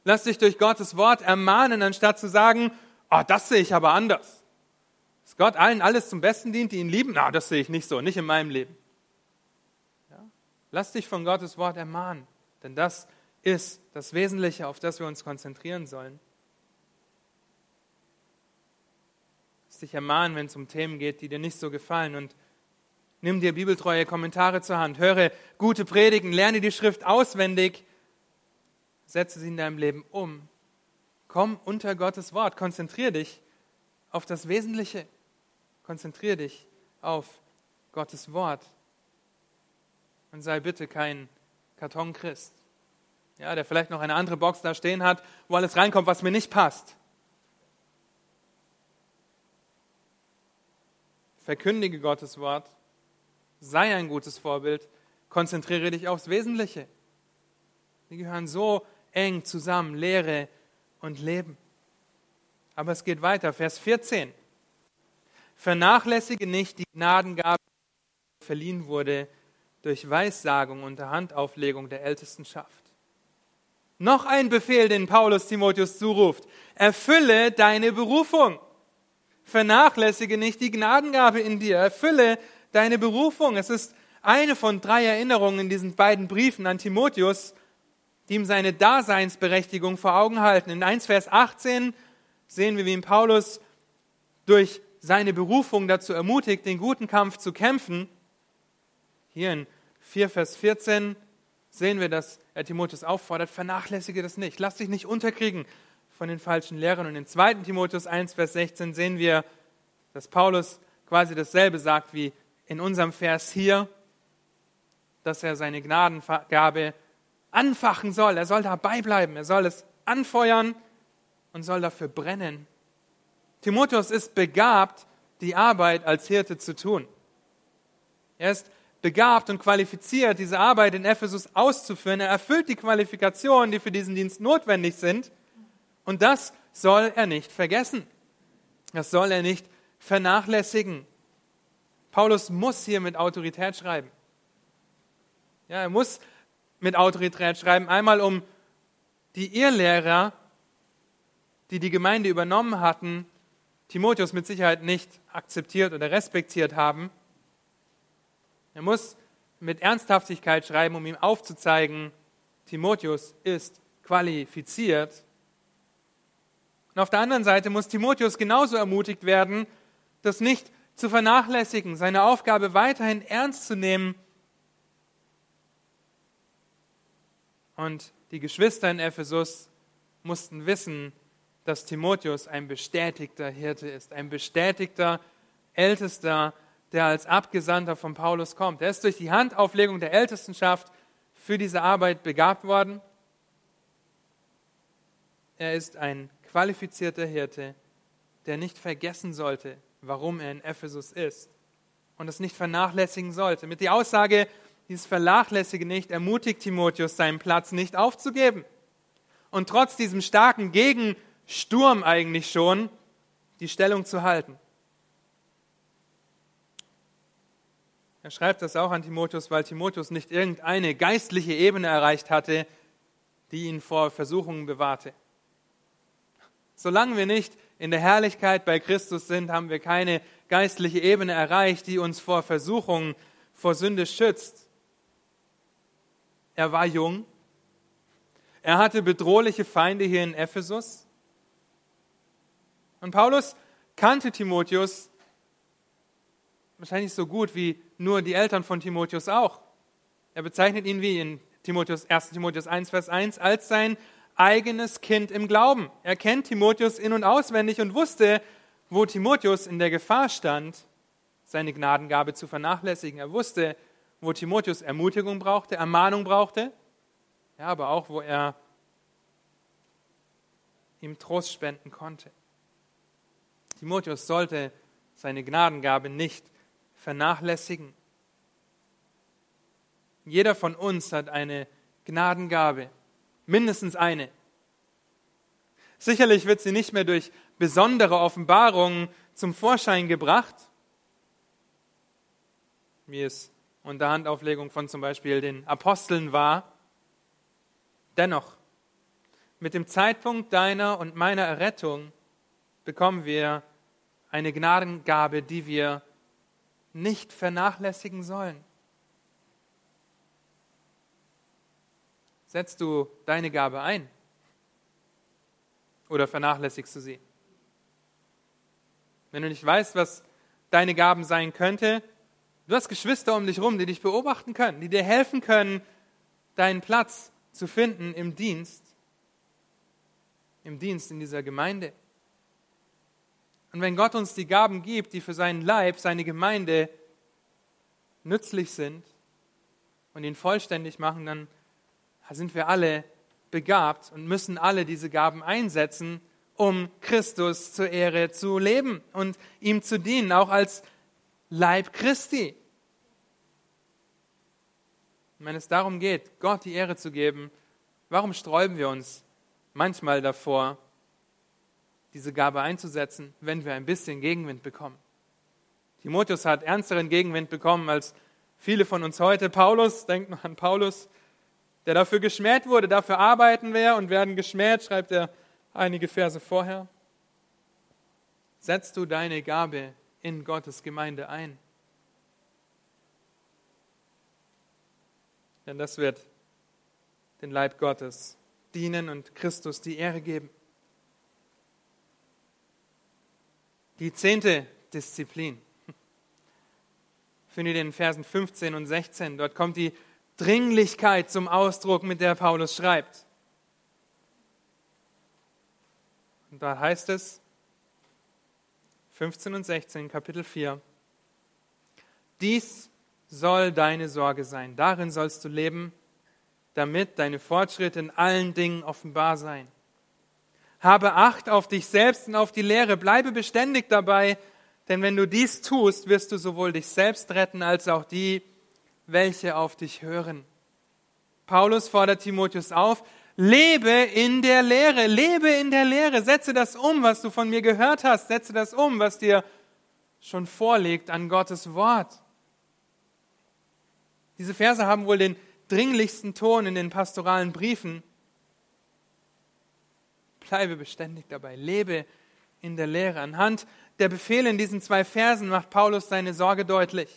Lass dich durch Gottes Wort ermahnen, anstatt zu sagen, oh, das sehe ich aber anders. Dass Gott allen alles zum Besten dient, die ihn lieben, na, das sehe ich nicht so, nicht in meinem Leben. Ja? Lass dich von Gottes Wort ermahnen, denn das ist das Wesentliche, auf das wir uns konzentrieren sollen. Lass dich ermahnen, wenn es um Themen geht, die dir nicht so gefallen und Nimm dir bibeltreue Kommentare zur Hand, höre gute Predigen, lerne die Schrift auswendig, setze sie in deinem Leben um. Komm unter Gottes Wort, konzentriere dich auf das Wesentliche, konzentriere dich auf Gottes Wort und sei bitte kein Kartonchrist, ja, der vielleicht noch eine andere Box da stehen hat, wo alles reinkommt, was mir nicht passt. Verkündige Gottes Wort sei ein gutes Vorbild, konzentriere dich aufs Wesentliche. Die gehören so eng zusammen, Lehre und Leben. Aber es geht weiter, Vers 14. Vernachlässige nicht die Gnadengabe, die verliehen wurde durch Weissagung unter Handauflegung der Ältestenschaft. Noch ein Befehl, den Paulus Timotheus zuruft. Erfülle deine Berufung. Vernachlässige nicht die Gnadengabe in dir. Erfülle deine Berufung. Es ist eine von drei Erinnerungen in diesen beiden Briefen an Timotheus, die ihm seine Daseinsberechtigung vor Augen halten. In 1 Vers 18 sehen wir, wie ihn Paulus durch seine Berufung dazu ermutigt, den guten Kampf zu kämpfen. Hier in 4 Vers 14 sehen wir, dass er Timotheus auffordert, vernachlässige das nicht, lass dich nicht unterkriegen von den falschen Lehrern. Und in 2 Timotheus 1 Vers 16 sehen wir, dass Paulus quasi dasselbe sagt wie in unserem Vers hier, dass er seine Gnadengabe anfachen soll. Er soll dabei bleiben, er soll es anfeuern und soll dafür brennen. Timotheus ist begabt, die Arbeit als Hirte zu tun. Er ist begabt und qualifiziert, diese Arbeit in Ephesus auszuführen. Er erfüllt die Qualifikationen, die für diesen Dienst notwendig sind. Und das soll er nicht vergessen. Das soll er nicht vernachlässigen. Paulus muss hier mit Autorität schreiben. Ja, er muss mit Autorität schreiben, einmal um die Irrlehrer, die die Gemeinde übernommen hatten, Timotheus mit Sicherheit nicht akzeptiert oder respektiert haben. Er muss mit Ernsthaftigkeit schreiben, um ihm aufzuzeigen, Timotheus ist qualifiziert. Und auf der anderen Seite muss Timotheus genauso ermutigt werden, das nicht zu vernachlässigen, seine Aufgabe weiterhin ernst zu nehmen. Und die Geschwister in Ephesus mussten wissen, dass Timotheus ein bestätigter Hirte ist, ein bestätigter Ältester, der als Abgesandter von Paulus kommt. Er ist durch die Handauflegung der Ältestenschaft für diese Arbeit begabt worden. Er ist ein qualifizierter Hirte, der nicht vergessen sollte, warum er in Ephesus ist und es nicht vernachlässigen sollte. Mit der Aussage, dieses Vernachlässige nicht, ermutigt Timotheus, seinen Platz nicht aufzugeben. Und trotz diesem starken Gegensturm eigentlich schon, die Stellung zu halten. Er schreibt das auch an Timotheus, weil Timotheus nicht irgendeine geistliche Ebene erreicht hatte, die ihn vor Versuchungen bewahrte. Solange wir nicht in der Herrlichkeit bei Christus sind, haben wir keine geistliche Ebene erreicht, die uns vor Versuchungen, vor Sünde schützt. Er war jung. Er hatte bedrohliche Feinde hier in Ephesus. Und Paulus kannte Timotheus wahrscheinlich so gut wie nur die Eltern von Timotheus auch. Er bezeichnet ihn wie in Timotheus, 1. Timotheus 1, Vers 1 als sein eigenes Kind im Glauben. Er kennt Timotheus in und auswendig und wusste, wo Timotheus in der Gefahr stand, seine Gnadengabe zu vernachlässigen. Er wusste, wo Timotheus Ermutigung brauchte, Ermahnung brauchte, ja, aber auch, wo er ihm Trost spenden konnte. Timotheus sollte seine Gnadengabe nicht vernachlässigen. Jeder von uns hat eine Gnadengabe, mindestens eine. Sicherlich wird sie nicht mehr durch besondere Offenbarungen zum Vorschein gebracht, wie es unter Handauflegung von zum Beispiel den Aposteln war. Dennoch, mit dem Zeitpunkt deiner und meiner Errettung bekommen wir eine Gnadengabe, die wir nicht vernachlässigen sollen. Setzt du deine Gabe ein oder vernachlässigst du sie? Wenn du nicht weißt, was deine Gaben sein könnte, du hast Geschwister um dich herum, die dich beobachten können, die dir helfen können, deinen Platz zu finden im Dienst, im Dienst in dieser Gemeinde. Und wenn Gott uns die Gaben gibt, die für seinen Leib, seine Gemeinde nützlich sind und ihn vollständig machen, dann sind wir alle begabt und müssen alle diese Gaben einsetzen, um Christus zur Ehre zu leben und ihm zu dienen, auch als Leib Christi. Und wenn es darum geht, Gott die Ehre zu geben, warum sträuben wir uns manchmal davor, diese Gabe einzusetzen, wenn wir ein bisschen Gegenwind bekommen. Timotheus hat ernsteren Gegenwind bekommen als viele von uns heute. Paulus, denkt noch an Paulus, der dafür geschmäht wurde. Dafür arbeiten wir und werden geschmäht, schreibt er einige Verse vorher. Setzt du deine Gabe in Gottes Gemeinde ein. Denn das wird den Leib Gottes dienen und Christus die Ehre geben. Die zehnte Disziplin findet in den Versen 15 und 16. Dort kommt die Dringlichkeit zum Ausdruck, mit der Paulus schreibt. Und da heißt es, 15 und 16, Kapitel 4, dies soll deine Sorge sein, darin sollst du leben, damit deine Fortschritte in allen Dingen offenbar seien. Habe Acht auf dich selbst und auf die Lehre. Bleibe beständig dabei, denn wenn du dies tust, wirst du sowohl dich selbst retten als auch die, welche auf dich hören. Paulus fordert Timotheus auf, lebe in der Lehre, lebe in der Lehre, setze das um, was du von mir gehört hast, setze das um, was dir schon vorliegt an Gottes Wort. Diese Verse haben wohl den dringlichsten Ton in den pastoralen Briefen Bleibe beständig dabei. Lebe in der Lehre. Anhand der Befehle in diesen zwei Versen macht Paulus seine Sorge deutlich.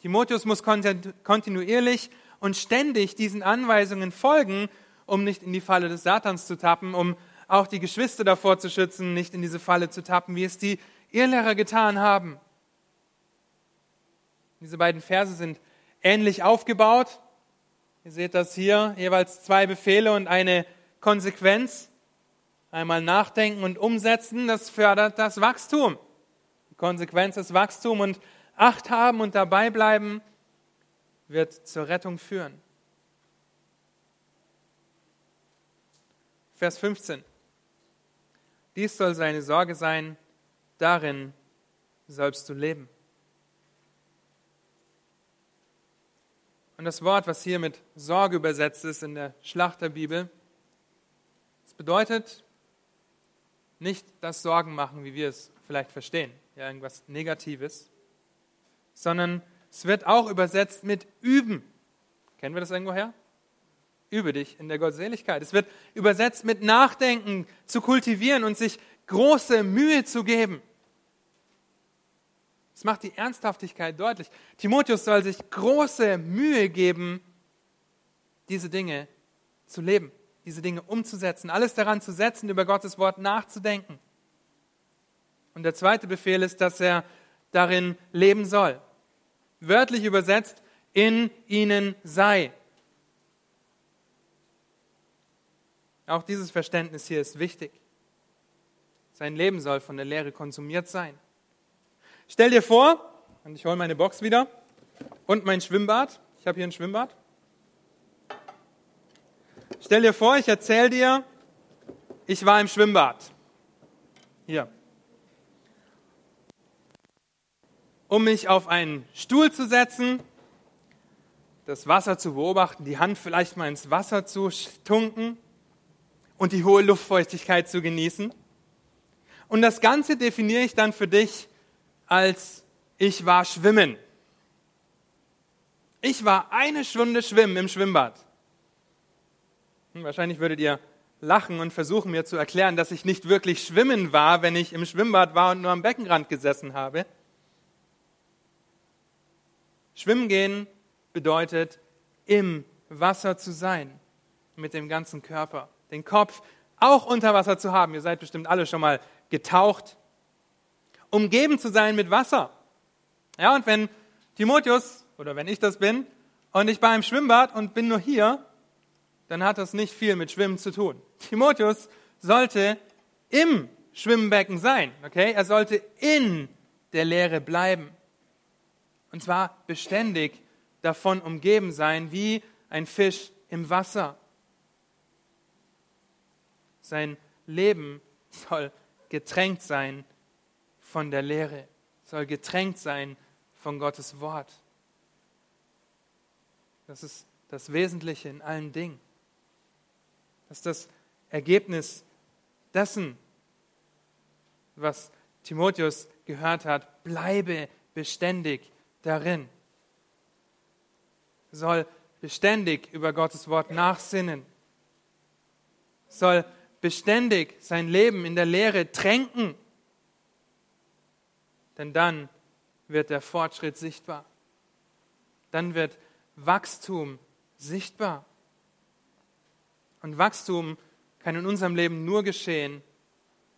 Timotheus muss kontinuierlich und ständig diesen Anweisungen folgen, um nicht in die Falle des Satans zu tappen, um auch die Geschwister davor zu schützen, nicht in diese Falle zu tappen, wie es die Irrlehrer getan haben. Diese beiden Verse sind ähnlich aufgebaut. Ihr seht das hier, jeweils zwei Befehle und eine Konsequenz. Einmal nachdenken und umsetzen, das fördert das Wachstum. Die Konsequenz ist Wachstum und Acht haben und dabei bleiben wird zur Rettung führen. Vers 15. Dies soll seine Sorge sein, darin sollst du leben. Und das Wort, was hier mit Sorge übersetzt ist in der Schlachterbibel, es bedeutet nicht das Sorgen machen, wie wir es vielleicht verstehen, ja, irgendwas Negatives, sondern es wird auch übersetzt mit üben. Kennen wir das irgendwo her? Übe dich in der Gottseligkeit. Es wird übersetzt mit Nachdenken zu kultivieren und sich große Mühe zu geben. Es macht die Ernsthaftigkeit deutlich. Timotheus soll sich große Mühe geben, diese Dinge zu leben, diese Dinge umzusetzen, alles daran zu setzen, über Gottes Wort nachzudenken. Und der zweite Befehl ist, dass er darin leben soll. Wörtlich übersetzt, in ihnen sei. Auch dieses Verständnis hier ist wichtig. Sein Leben soll von der Lehre konsumiert sein. Stell dir vor, und ich hole meine Box wieder und mein Schwimmbad. Ich habe hier ein Schwimmbad. Stell dir vor, ich erzähle dir, ich war im Schwimmbad. Hier. Um mich auf einen Stuhl zu setzen, das Wasser zu beobachten, die Hand vielleicht mal ins Wasser zu tunken und die hohe Luftfeuchtigkeit zu genießen. Und das Ganze definiere ich dann für dich als ich war schwimmen. Ich war eine Stunde schwimmen im Schwimmbad. Hm, wahrscheinlich würdet ihr lachen und versuchen mir zu erklären, dass ich nicht wirklich schwimmen war, wenn ich im Schwimmbad war und nur am Beckenrand gesessen habe. Schwimmen gehen bedeutet, im Wasser zu sein, mit dem ganzen Körper, den Kopf auch unter Wasser zu haben. Ihr seid bestimmt alle schon mal getaucht umgeben zu sein mit Wasser. Ja, und wenn Timotheus oder wenn ich das bin und ich war im Schwimmbad und bin nur hier, dann hat das nicht viel mit Schwimmen zu tun. Timotheus sollte im Schwimmbecken sein, okay? Er sollte in der Leere bleiben. Und zwar beständig davon umgeben sein, wie ein Fisch im Wasser. Sein Leben soll getränkt sein von der Lehre, soll getränkt sein von Gottes Wort. Das ist das Wesentliche in allen Dingen. Das ist das Ergebnis dessen, was Timotheus gehört hat. Bleibe beständig darin. Soll beständig über Gottes Wort nachsinnen. Soll beständig sein Leben in der Lehre tränken denn dann wird der Fortschritt sichtbar. Dann wird Wachstum sichtbar. Und Wachstum kann in unserem Leben nur geschehen,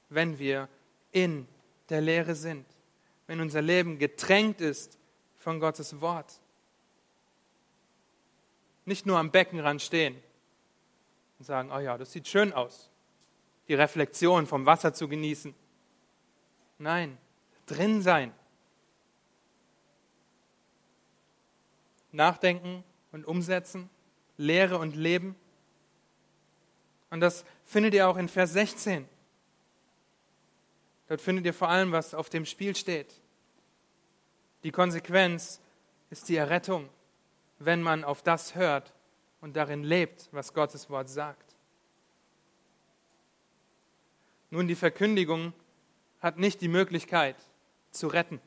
wenn wir in der Lehre sind, wenn unser Leben getränkt ist von Gottes Wort. Nicht nur am Beckenrand stehen und sagen, oh ja, das sieht schön aus, die Reflexion vom Wasser zu genießen. Nein, drin sein. Nachdenken und umsetzen, Lehre und Leben. Und das findet ihr auch in Vers 16. Dort findet ihr vor allem, was auf dem Spiel steht. Die Konsequenz ist die Errettung, wenn man auf das hört und darin lebt, was Gottes Wort sagt. Nun, die Verkündigung hat nicht die Möglichkeit, zu retten.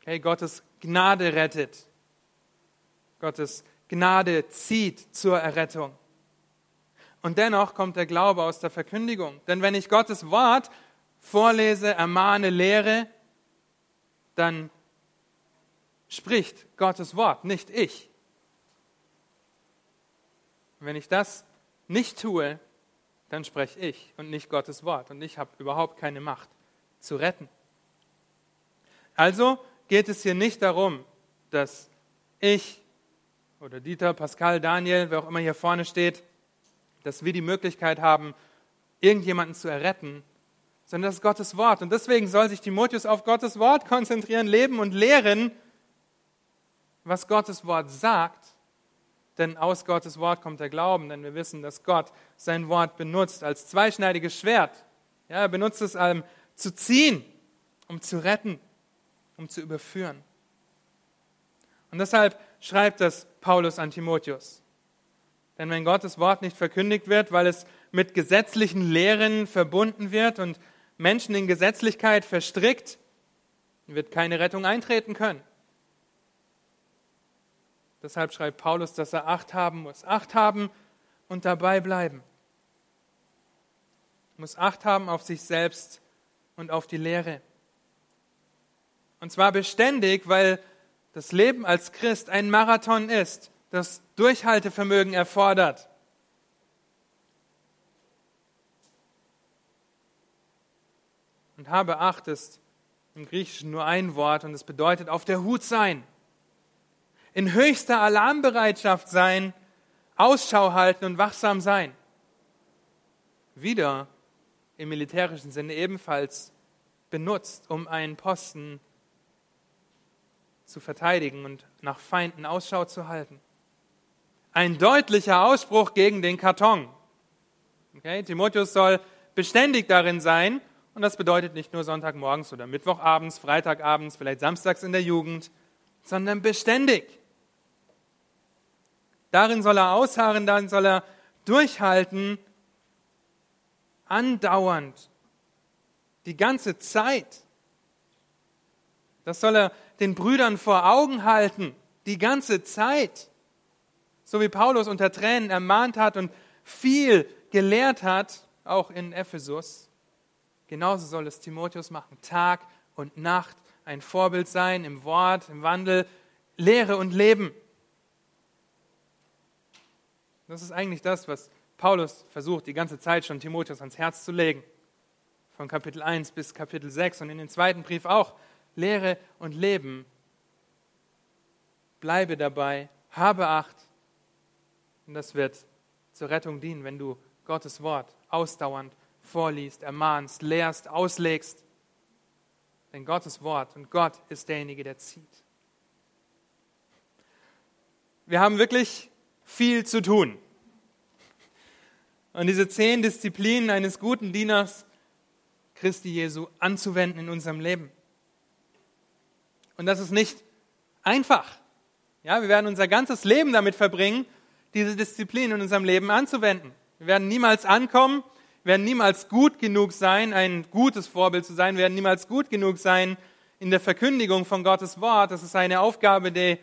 Okay, Gottes Gnade rettet. Gottes Gnade zieht zur Errettung. Und dennoch kommt der Glaube aus der Verkündigung. Denn wenn ich Gottes Wort vorlese, ermahne, lehre, dann spricht Gottes Wort, nicht ich. Wenn ich das nicht tue, dann spreche ich und nicht Gottes Wort. Und ich habe überhaupt keine Macht zu retten. Also geht es hier nicht darum, dass ich oder Dieter, Pascal, Daniel, wer auch immer hier vorne steht, dass wir die Möglichkeit haben, irgendjemanden zu erretten, sondern das ist Gottes Wort. Und deswegen soll sich Timotheus auf Gottes Wort konzentrieren, leben und lehren, was Gottes Wort sagt. Denn aus Gottes Wort kommt der Glauben, denn wir wissen, dass Gott sein Wort benutzt als zweischneidiges Schwert. Ja, er benutzt es, um zu ziehen, um zu retten, um zu überführen. Und deshalb schreibt das Paulus an Timotheus. Denn wenn Gottes Wort nicht verkündigt wird, weil es mit gesetzlichen Lehren verbunden wird und Menschen in Gesetzlichkeit verstrickt, wird keine Rettung eintreten können. Deshalb schreibt Paulus, dass er Acht haben muss. Acht haben und dabei bleiben. Muss Acht haben auf sich selbst und auf die Lehre. Und zwar beständig, weil das Leben als Christ ein Marathon ist, das Durchhaltevermögen erfordert. Und habe Acht ist im Griechischen nur ein Wort und es bedeutet auf der Hut sein, in höchster Alarmbereitschaft sein, Ausschau halten und wachsam sein. Wieder im militärischen Sinne ebenfalls benutzt, um einen Posten zu verteidigen und nach Feinden Ausschau zu halten. Ein deutlicher Ausspruch gegen den Karton. Okay? Timotheus soll beständig darin sein, und das bedeutet nicht nur Sonntagmorgens oder Mittwochabends, Freitagabends, vielleicht samstags in der Jugend, sondern beständig. Darin soll er ausharren, darin soll er durchhalten, andauernd, die ganze Zeit. Das soll er den Brüdern vor Augen halten, die ganze Zeit. So wie Paulus unter Tränen ermahnt hat und viel gelehrt hat, auch in Ephesus. Genauso soll es Timotheus machen. Tag und Nacht ein Vorbild sein im Wort, im Wandel, Lehre und Leben. Das ist eigentlich das, was Paulus versucht, die ganze Zeit schon Timotheus ans Herz zu legen. Von Kapitel 1 bis Kapitel 6 und in den zweiten Brief auch. Lehre und Leben. Bleibe dabei, habe Acht. Und das wird zur Rettung dienen, wenn du Gottes Wort ausdauernd vorliest, ermahnst, lehrst, auslegst. Denn Gottes Wort und Gott ist derjenige, der zieht. Wir haben wirklich viel zu tun. Und diese zehn Disziplinen eines guten Dieners Christi Jesu anzuwenden in unserem Leben. Und das ist nicht einfach. Ja, wir werden unser ganzes Leben damit verbringen, diese Disziplin in unserem Leben anzuwenden. Wir werden niemals ankommen, werden niemals gut genug sein, ein gutes Vorbild zu sein, werden niemals gut genug sein in der Verkündigung von Gottes Wort. Das ist eine Aufgabe, die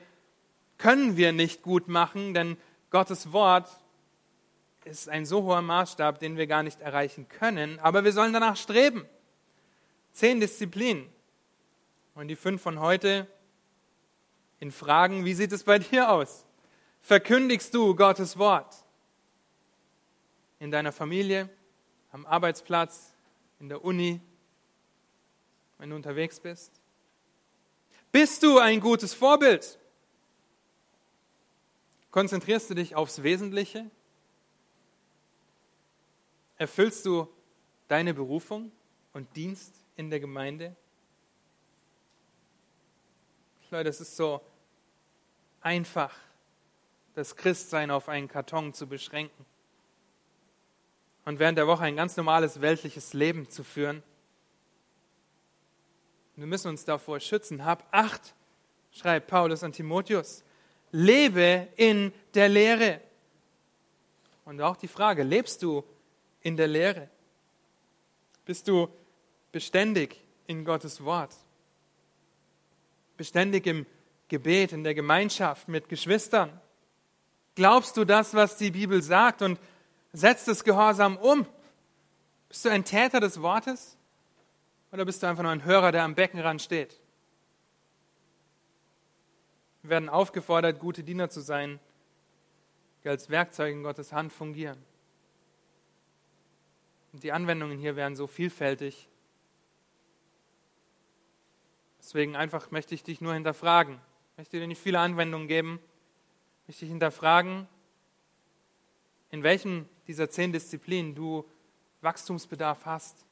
können wir nicht gut machen, denn Gottes Wort ist ein so hoher Maßstab, den wir gar nicht erreichen können, aber wir sollen danach streben. Zehn Disziplinen. Und die fünf von heute in Fragen, wie sieht es bei dir aus? Verkündigst du Gottes Wort? In deiner Familie, am Arbeitsplatz, in der Uni, wenn du unterwegs bist? Bist du ein gutes Vorbild? Konzentrierst du dich aufs Wesentliche? Erfüllst du deine Berufung und Dienst in der Gemeinde? Leute, es ist so einfach, das Christsein auf einen Karton zu beschränken und während der Woche ein ganz normales weltliches Leben zu führen. Wir müssen uns davor schützen. Hab Acht, schreibt Paulus an Timotheus. Lebe in der Lehre. Und auch die Frage, lebst du in der Lehre? Bist du beständig in Gottes Wort? beständig im Gebet, in der Gemeinschaft mit Geschwistern? Glaubst du das, was die Bibel sagt und setzt es gehorsam um? Bist du ein Täter des Wortes? Oder bist du einfach nur ein Hörer, der am Beckenrand steht? Wir werden aufgefordert, gute Diener zu sein, die als Werkzeuge in Gottes Hand fungieren. Und die Anwendungen hier wären so vielfältig. Deswegen einfach möchte ich dich nur hinterfragen. Ich möchte dir nicht viele Anwendungen geben. Ich möchte dich hinterfragen, in welchen dieser zehn Disziplinen du Wachstumsbedarf hast.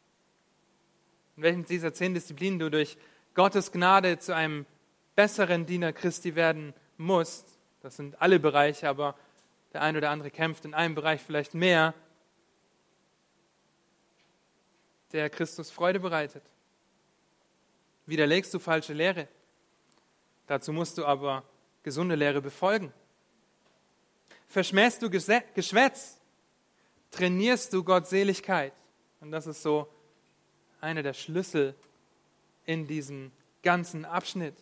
In welchen dieser zehn Disziplinen du durch Gottes Gnade zu einem besseren Diener Christi werden musst, das sind alle Bereiche, aber der eine oder andere kämpft in einem Bereich vielleicht mehr, der Christus Freude bereitet. Widerlegst du falsche Lehre? Dazu musst du aber gesunde Lehre befolgen. Verschmähst du Geschwätz? Trainierst du Gottseligkeit? Und das ist so einer der Schlüssel in diesem ganzen Abschnitt.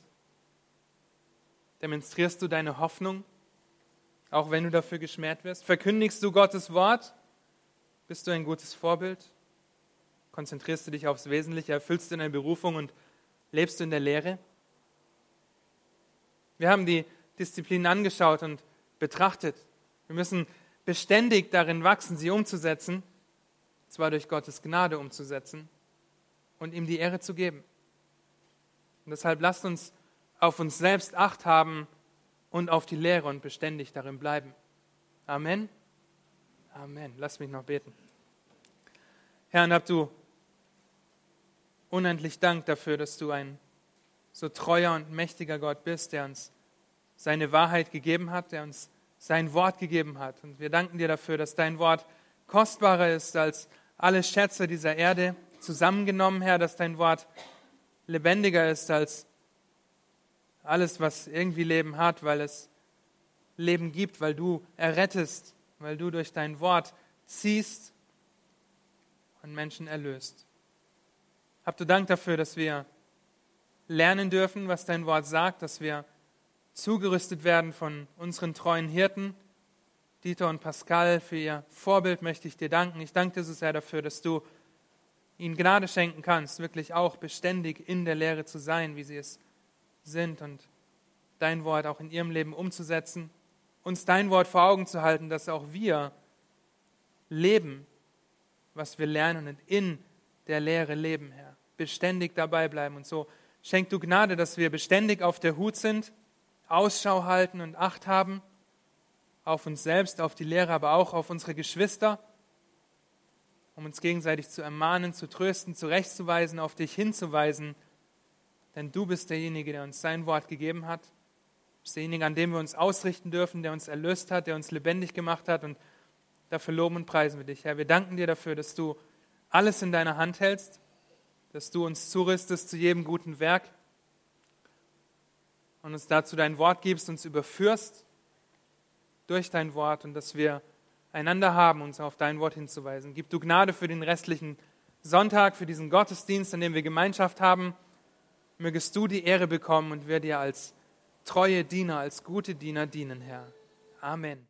Demonstrierst du deine Hoffnung, auch wenn du dafür geschmäht wirst? Verkündigst du Gottes Wort? Bist du ein gutes Vorbild? Konzentrierst du dich aufs Wesentliche? Erfüllst du deine Berufung und lebst du in der Lehre? Wir haben die Disziplinen angeschaut und betrachtet. Wir müssen beständig darin wachsen, sie umzusetzen, zwar durch Gottes Gnade umzusetzen und ihm die Ehre zu geben. Und deshalb lasst uns auf uns selbst acht haben und auf die Lehre und beständig darin bleiben. Amen. Amen. Lass mich noch beten. Herr, und hab du unendlich Dank dafür, dass du ein so treuer und mächtiger Gott bist, der uns seine Wahrheit gegeben hat, der uns sein Wort gegeben hat. Und wir danken dir dafür, dass dein Wort kostbarer ist als alle Schätze dieser Erde zusammengenommen, Herr, dass dein Wort lebendiger ist als alles, was irgendwie Leben hat, weil es Leben gibt, weil du errettest, weil du durch dein Wort ziehst und Menschen erlöst. Habt du Dank dafür, dass wir lernen dürfen, was dein Wort sagt, dass wir zugerüstet werden von unseren treuen Hirten. Dieter und Pascal, für ihr Vorbild möchte ich dir danken. Ich danke dir so sehr dafür, dass du ihnen Gnade schenken kannst, wirklich auch beständig in der Lehre zu sein, wie sie es sind und dein Wort auch in ihrem Leben umzusetzen, uns dein Wort vor Augen zu halten, dass auch wir leben, was wir lernen und in der Lehre leben, Herr. Beständig dabei bleiben und so schenk du Gnade, dass wir beständig auf der Hut sind, Ausschau halten und Acht haben auf uns selbst, auf die Lehre, aber auch auf unsere Geschwister, um uns gegenseitig zu ermahnen, zu trösten, zurechtzuweisen, auf dich hinzuweisen, denn du bist derjenige, der uns sein Wort gegeben hat. Du bist derjenige, an dem wir uns ausrichten dürfen, der uns erlöst hat, der uns lebendig gemacht hat. Und dafür loben und preisen wir dich, Herr. Wir danken dir dafür, dass du alles in deiner Hand hältst, dass du uns zurüstest zu jedem guten Werk und uns dazu dein Wort gibst, uns überführst durch dein Wort und dass wir einander haben, uns auf dein Wort hinzuweisen. Gib du Gnade für den restlichen Sonntag, für diesen Gottesdienst, an dem wir Gemeinschaft haben mögest du die Ehre bekommen und wir dir als treue Diener, als gute Diener dienen, Herr. Amen.